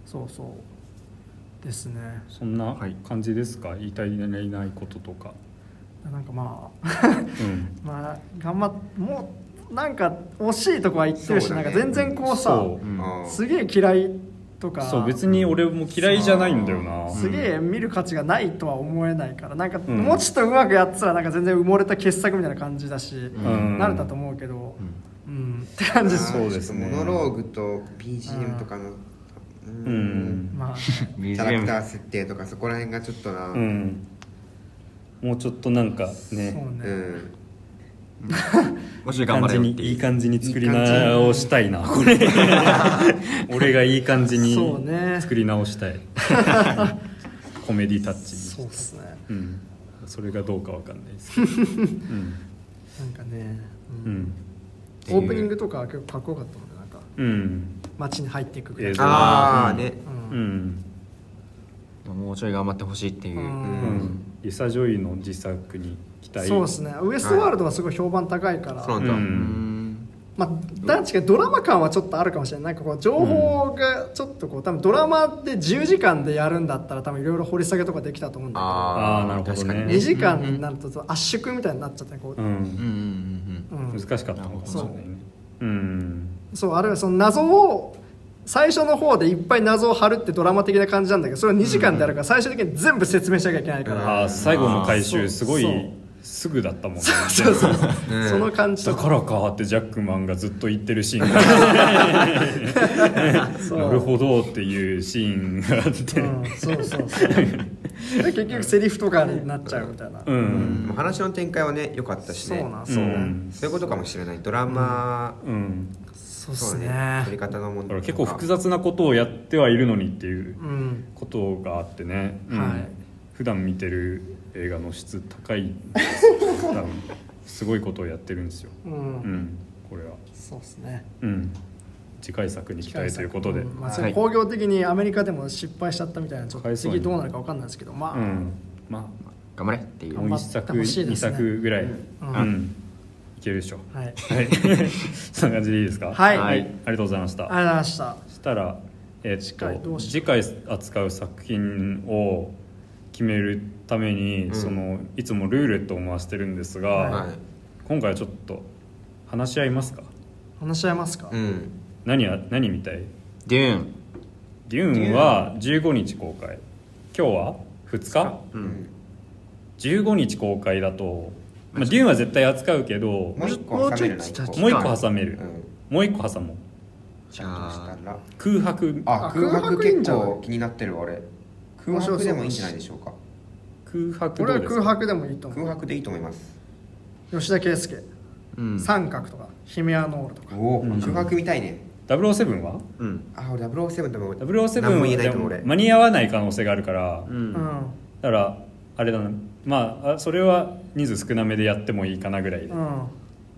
そうそうですね。そんなはい。感じですか？言いたいないこととか。なんかまあ。うん。まあ頑張っもうなんか惜しいとこは言ってるし、なんか全然こうさすげえ嫌いとか。そう別に俺も嫌いじゃないんだよな。すげえ見る価値がないとは思えないからなんかん。もうちょっとうまくやってたらなんか全然埋もれた傑作みたいな感じだし、ん。慣れたと思うけど。うん、って感じです。そうですね。モノローグと BGM とかのううん。まあ。ビキャラクター設定とかそこら辺がちょっとな。ううん。んもうちょっとなんかそうね。ね、もし頑張れよっていう。いい感じに作り直したいな。こ れ俺がいい感じにそうね。作り直したい。コメディタッチに。そうですね。うん。それがどうかわかんないです。け どうん。なんかね、ううん。んオープニングとかは結構かっこよかったもんねなんか。うん。街に入っていくぐら。いああねううん。ん。もうちょい頑張ってほしいっていう、うん。うんリサ・ジョイの次作に期待。そうですね。ウエストワールドはすごい評判高いから、そうなんだ。ううん。んまあ、確かにドラマ感はちょっとあるかもしれない。なんかこう情報がちょっとこう多分ドラマで10時間でやるんだったら多分いろいろ掘り下げとかできたと思うんだあーなるほどね。けど2時間になると圧縮みたいになっちゃってこう、うん。うん。うん。うん。難しかったのかもしれないね。うん。そうあるいはその謎を最初の方でいっぱい謎を張るってドラマ的な感じなんだけどそれを2時間でやるから最終的に全部説明しなきゃいけないから、あー最後の回収すごいすぐだったもんね。そうそうそう、うんその感じとだからかってジャックマンがずっと言ってるシーンが。なるほどっていうシーンがあって。うん、そうそうそう。で結局セリフとかになっちゃうみたいな、うん。もう話の展開はね良かったしね。そうなんそう、うん。そういうことかもしれない。ドラマうんそうっすね。ね。撮り方の問題だから結構複雑なことをやってはいるのにっていううん。ことがあってね、うん。はい。普段見てる映画の質高いです 多分すごいことをやってるんですよ、うん、うん、これは、そうですね。うん、次回作に期待ということで、ん。まあ、はい。それ工業的にアメリカでも失敗しちゃったみたいなちょ次どうなるか分かんないですけどまあ、うん、ま頑張れっていう。あもう1作、頑張ってほしいで2すね。作ぐらい、ううん。ん。いけるでしょ。はい。はい。そんな感じでいいですか？はい。ありがとうございました。ありがとうございました。そしたら、え次回っと次回扱う作品を決めるために、うん。そのいつもルーレットを回してるんですが、はい。今回はちょっと話し合いますか？話し合いますか、うん。何や何みたい？デューン。デューンは15日公開。今日は2日？うん。15日公開だと、まあ、デューンは絶対扱うけどもう一個挟めるな一個もう一個挟める、うん。もう一個挟もう。ちゃんとしたら空白。ああ空白結構気になってる俺空白でもいいんじゃないでしょうか。空白ど俺はうですか？空白でもいいと思う。空白でいいと思います。吉田圭佑、うん。三角とか。ヒメアノールとか。おおうん。空白見たいね。007は？うん。あ俺007でも007何も言えはでもないと思う俺。間に合わない可能性があるから、ううんん、だからあれだなまああそれは人数少なめでやってもいいかなぐらいで、うん、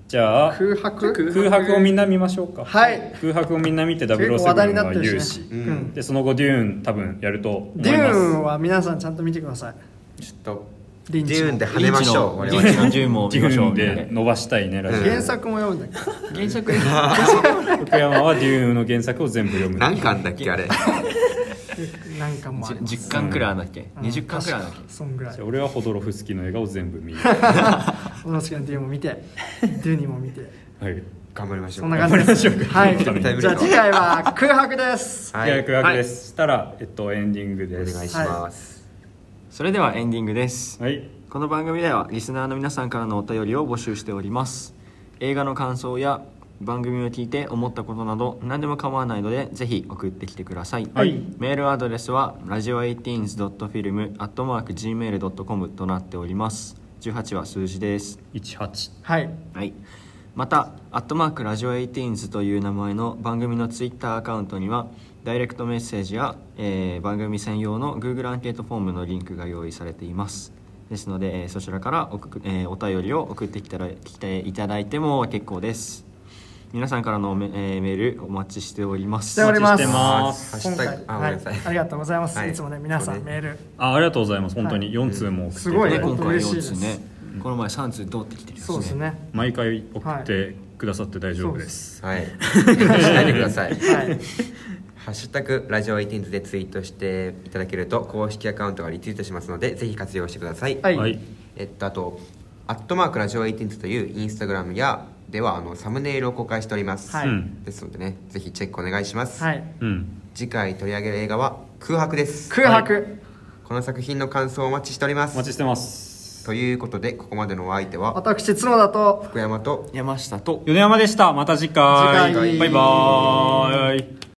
じゃあ空白？空白？をみんな見ましょうか。はい。空白をみんな見て結構話題にな007ってるは言うし。しね、うん。うんでその後デューン多分やると思います。デューンは皆さんちゃんと見てください。ちょっとリンチもデューンで跳ねましょう。我リン々チの銃もデュ見ましょうーンで。伸ばしたいね原作も読んだっけ？原作。福山はデューンの原作を全部読む。何巻だっけあれ？なんかもあります。10巻くらいあるんだっけ？うん。20巻くらいあるんだっけ？そんぐらい。俺はホドロフスキーの映画を全部見る。も見てデューニも見て。はい。頑張りましょう。そんな感じです。はい。頑張りましょうじゃあ次回は空白です。はい。はい、空白です、したら、えっと、エンディングです。お願いします。それではエンディングです。はい。この番組ではリスナーの皆さんからのお便りを募集しております。映画の感想や番組を聞いて思ったことなど何でも構わないのでぜひ送ってきてください、はい。メールアドレスは radio18.film.gmail.com となっております。18は数字です。18はい。はい、また「アットマークラジオ18という名前の番組のツイッターアカウントにはダイレクトメッセージや、えー番組専用の Google アンケートフォームのリンクが用意されています。ですので、えーそちらからおく、えーお便りを送ってきたら来ていただいても結構です皆さんからのメ,、えーメールお待ちしております。しております。お待ちしてます。ハッシュタグあごめんなさい。はい、ありがとうございます、はい。い、つもね皆さんね。メール。あありがとうございます。本当にはい。4通も送ってすごいねね今回4嬉しいです。通ね。この前3通通ってきてるしそうですね。毎回送ってくださって大丈夫です、はいしない。でください。はい。ハッシュタグラジオ18でツイートしていただけると公式アカウントがリツイートしますのでぜひ活用してください、はい。はい。えっとあと「アットマークラジオ18というインスタグラムやではあのサムネイルを公開しております、はい。うん。ですのでねぜひチェックお願いします、はい。うん。次回取り上げる映画は空白です。空白、この作品の感想をお待ちしております。お待ちしてます。ということでここまでのお相手は私角田と福山と山下と米山でした。また次回。次回。バイバーイ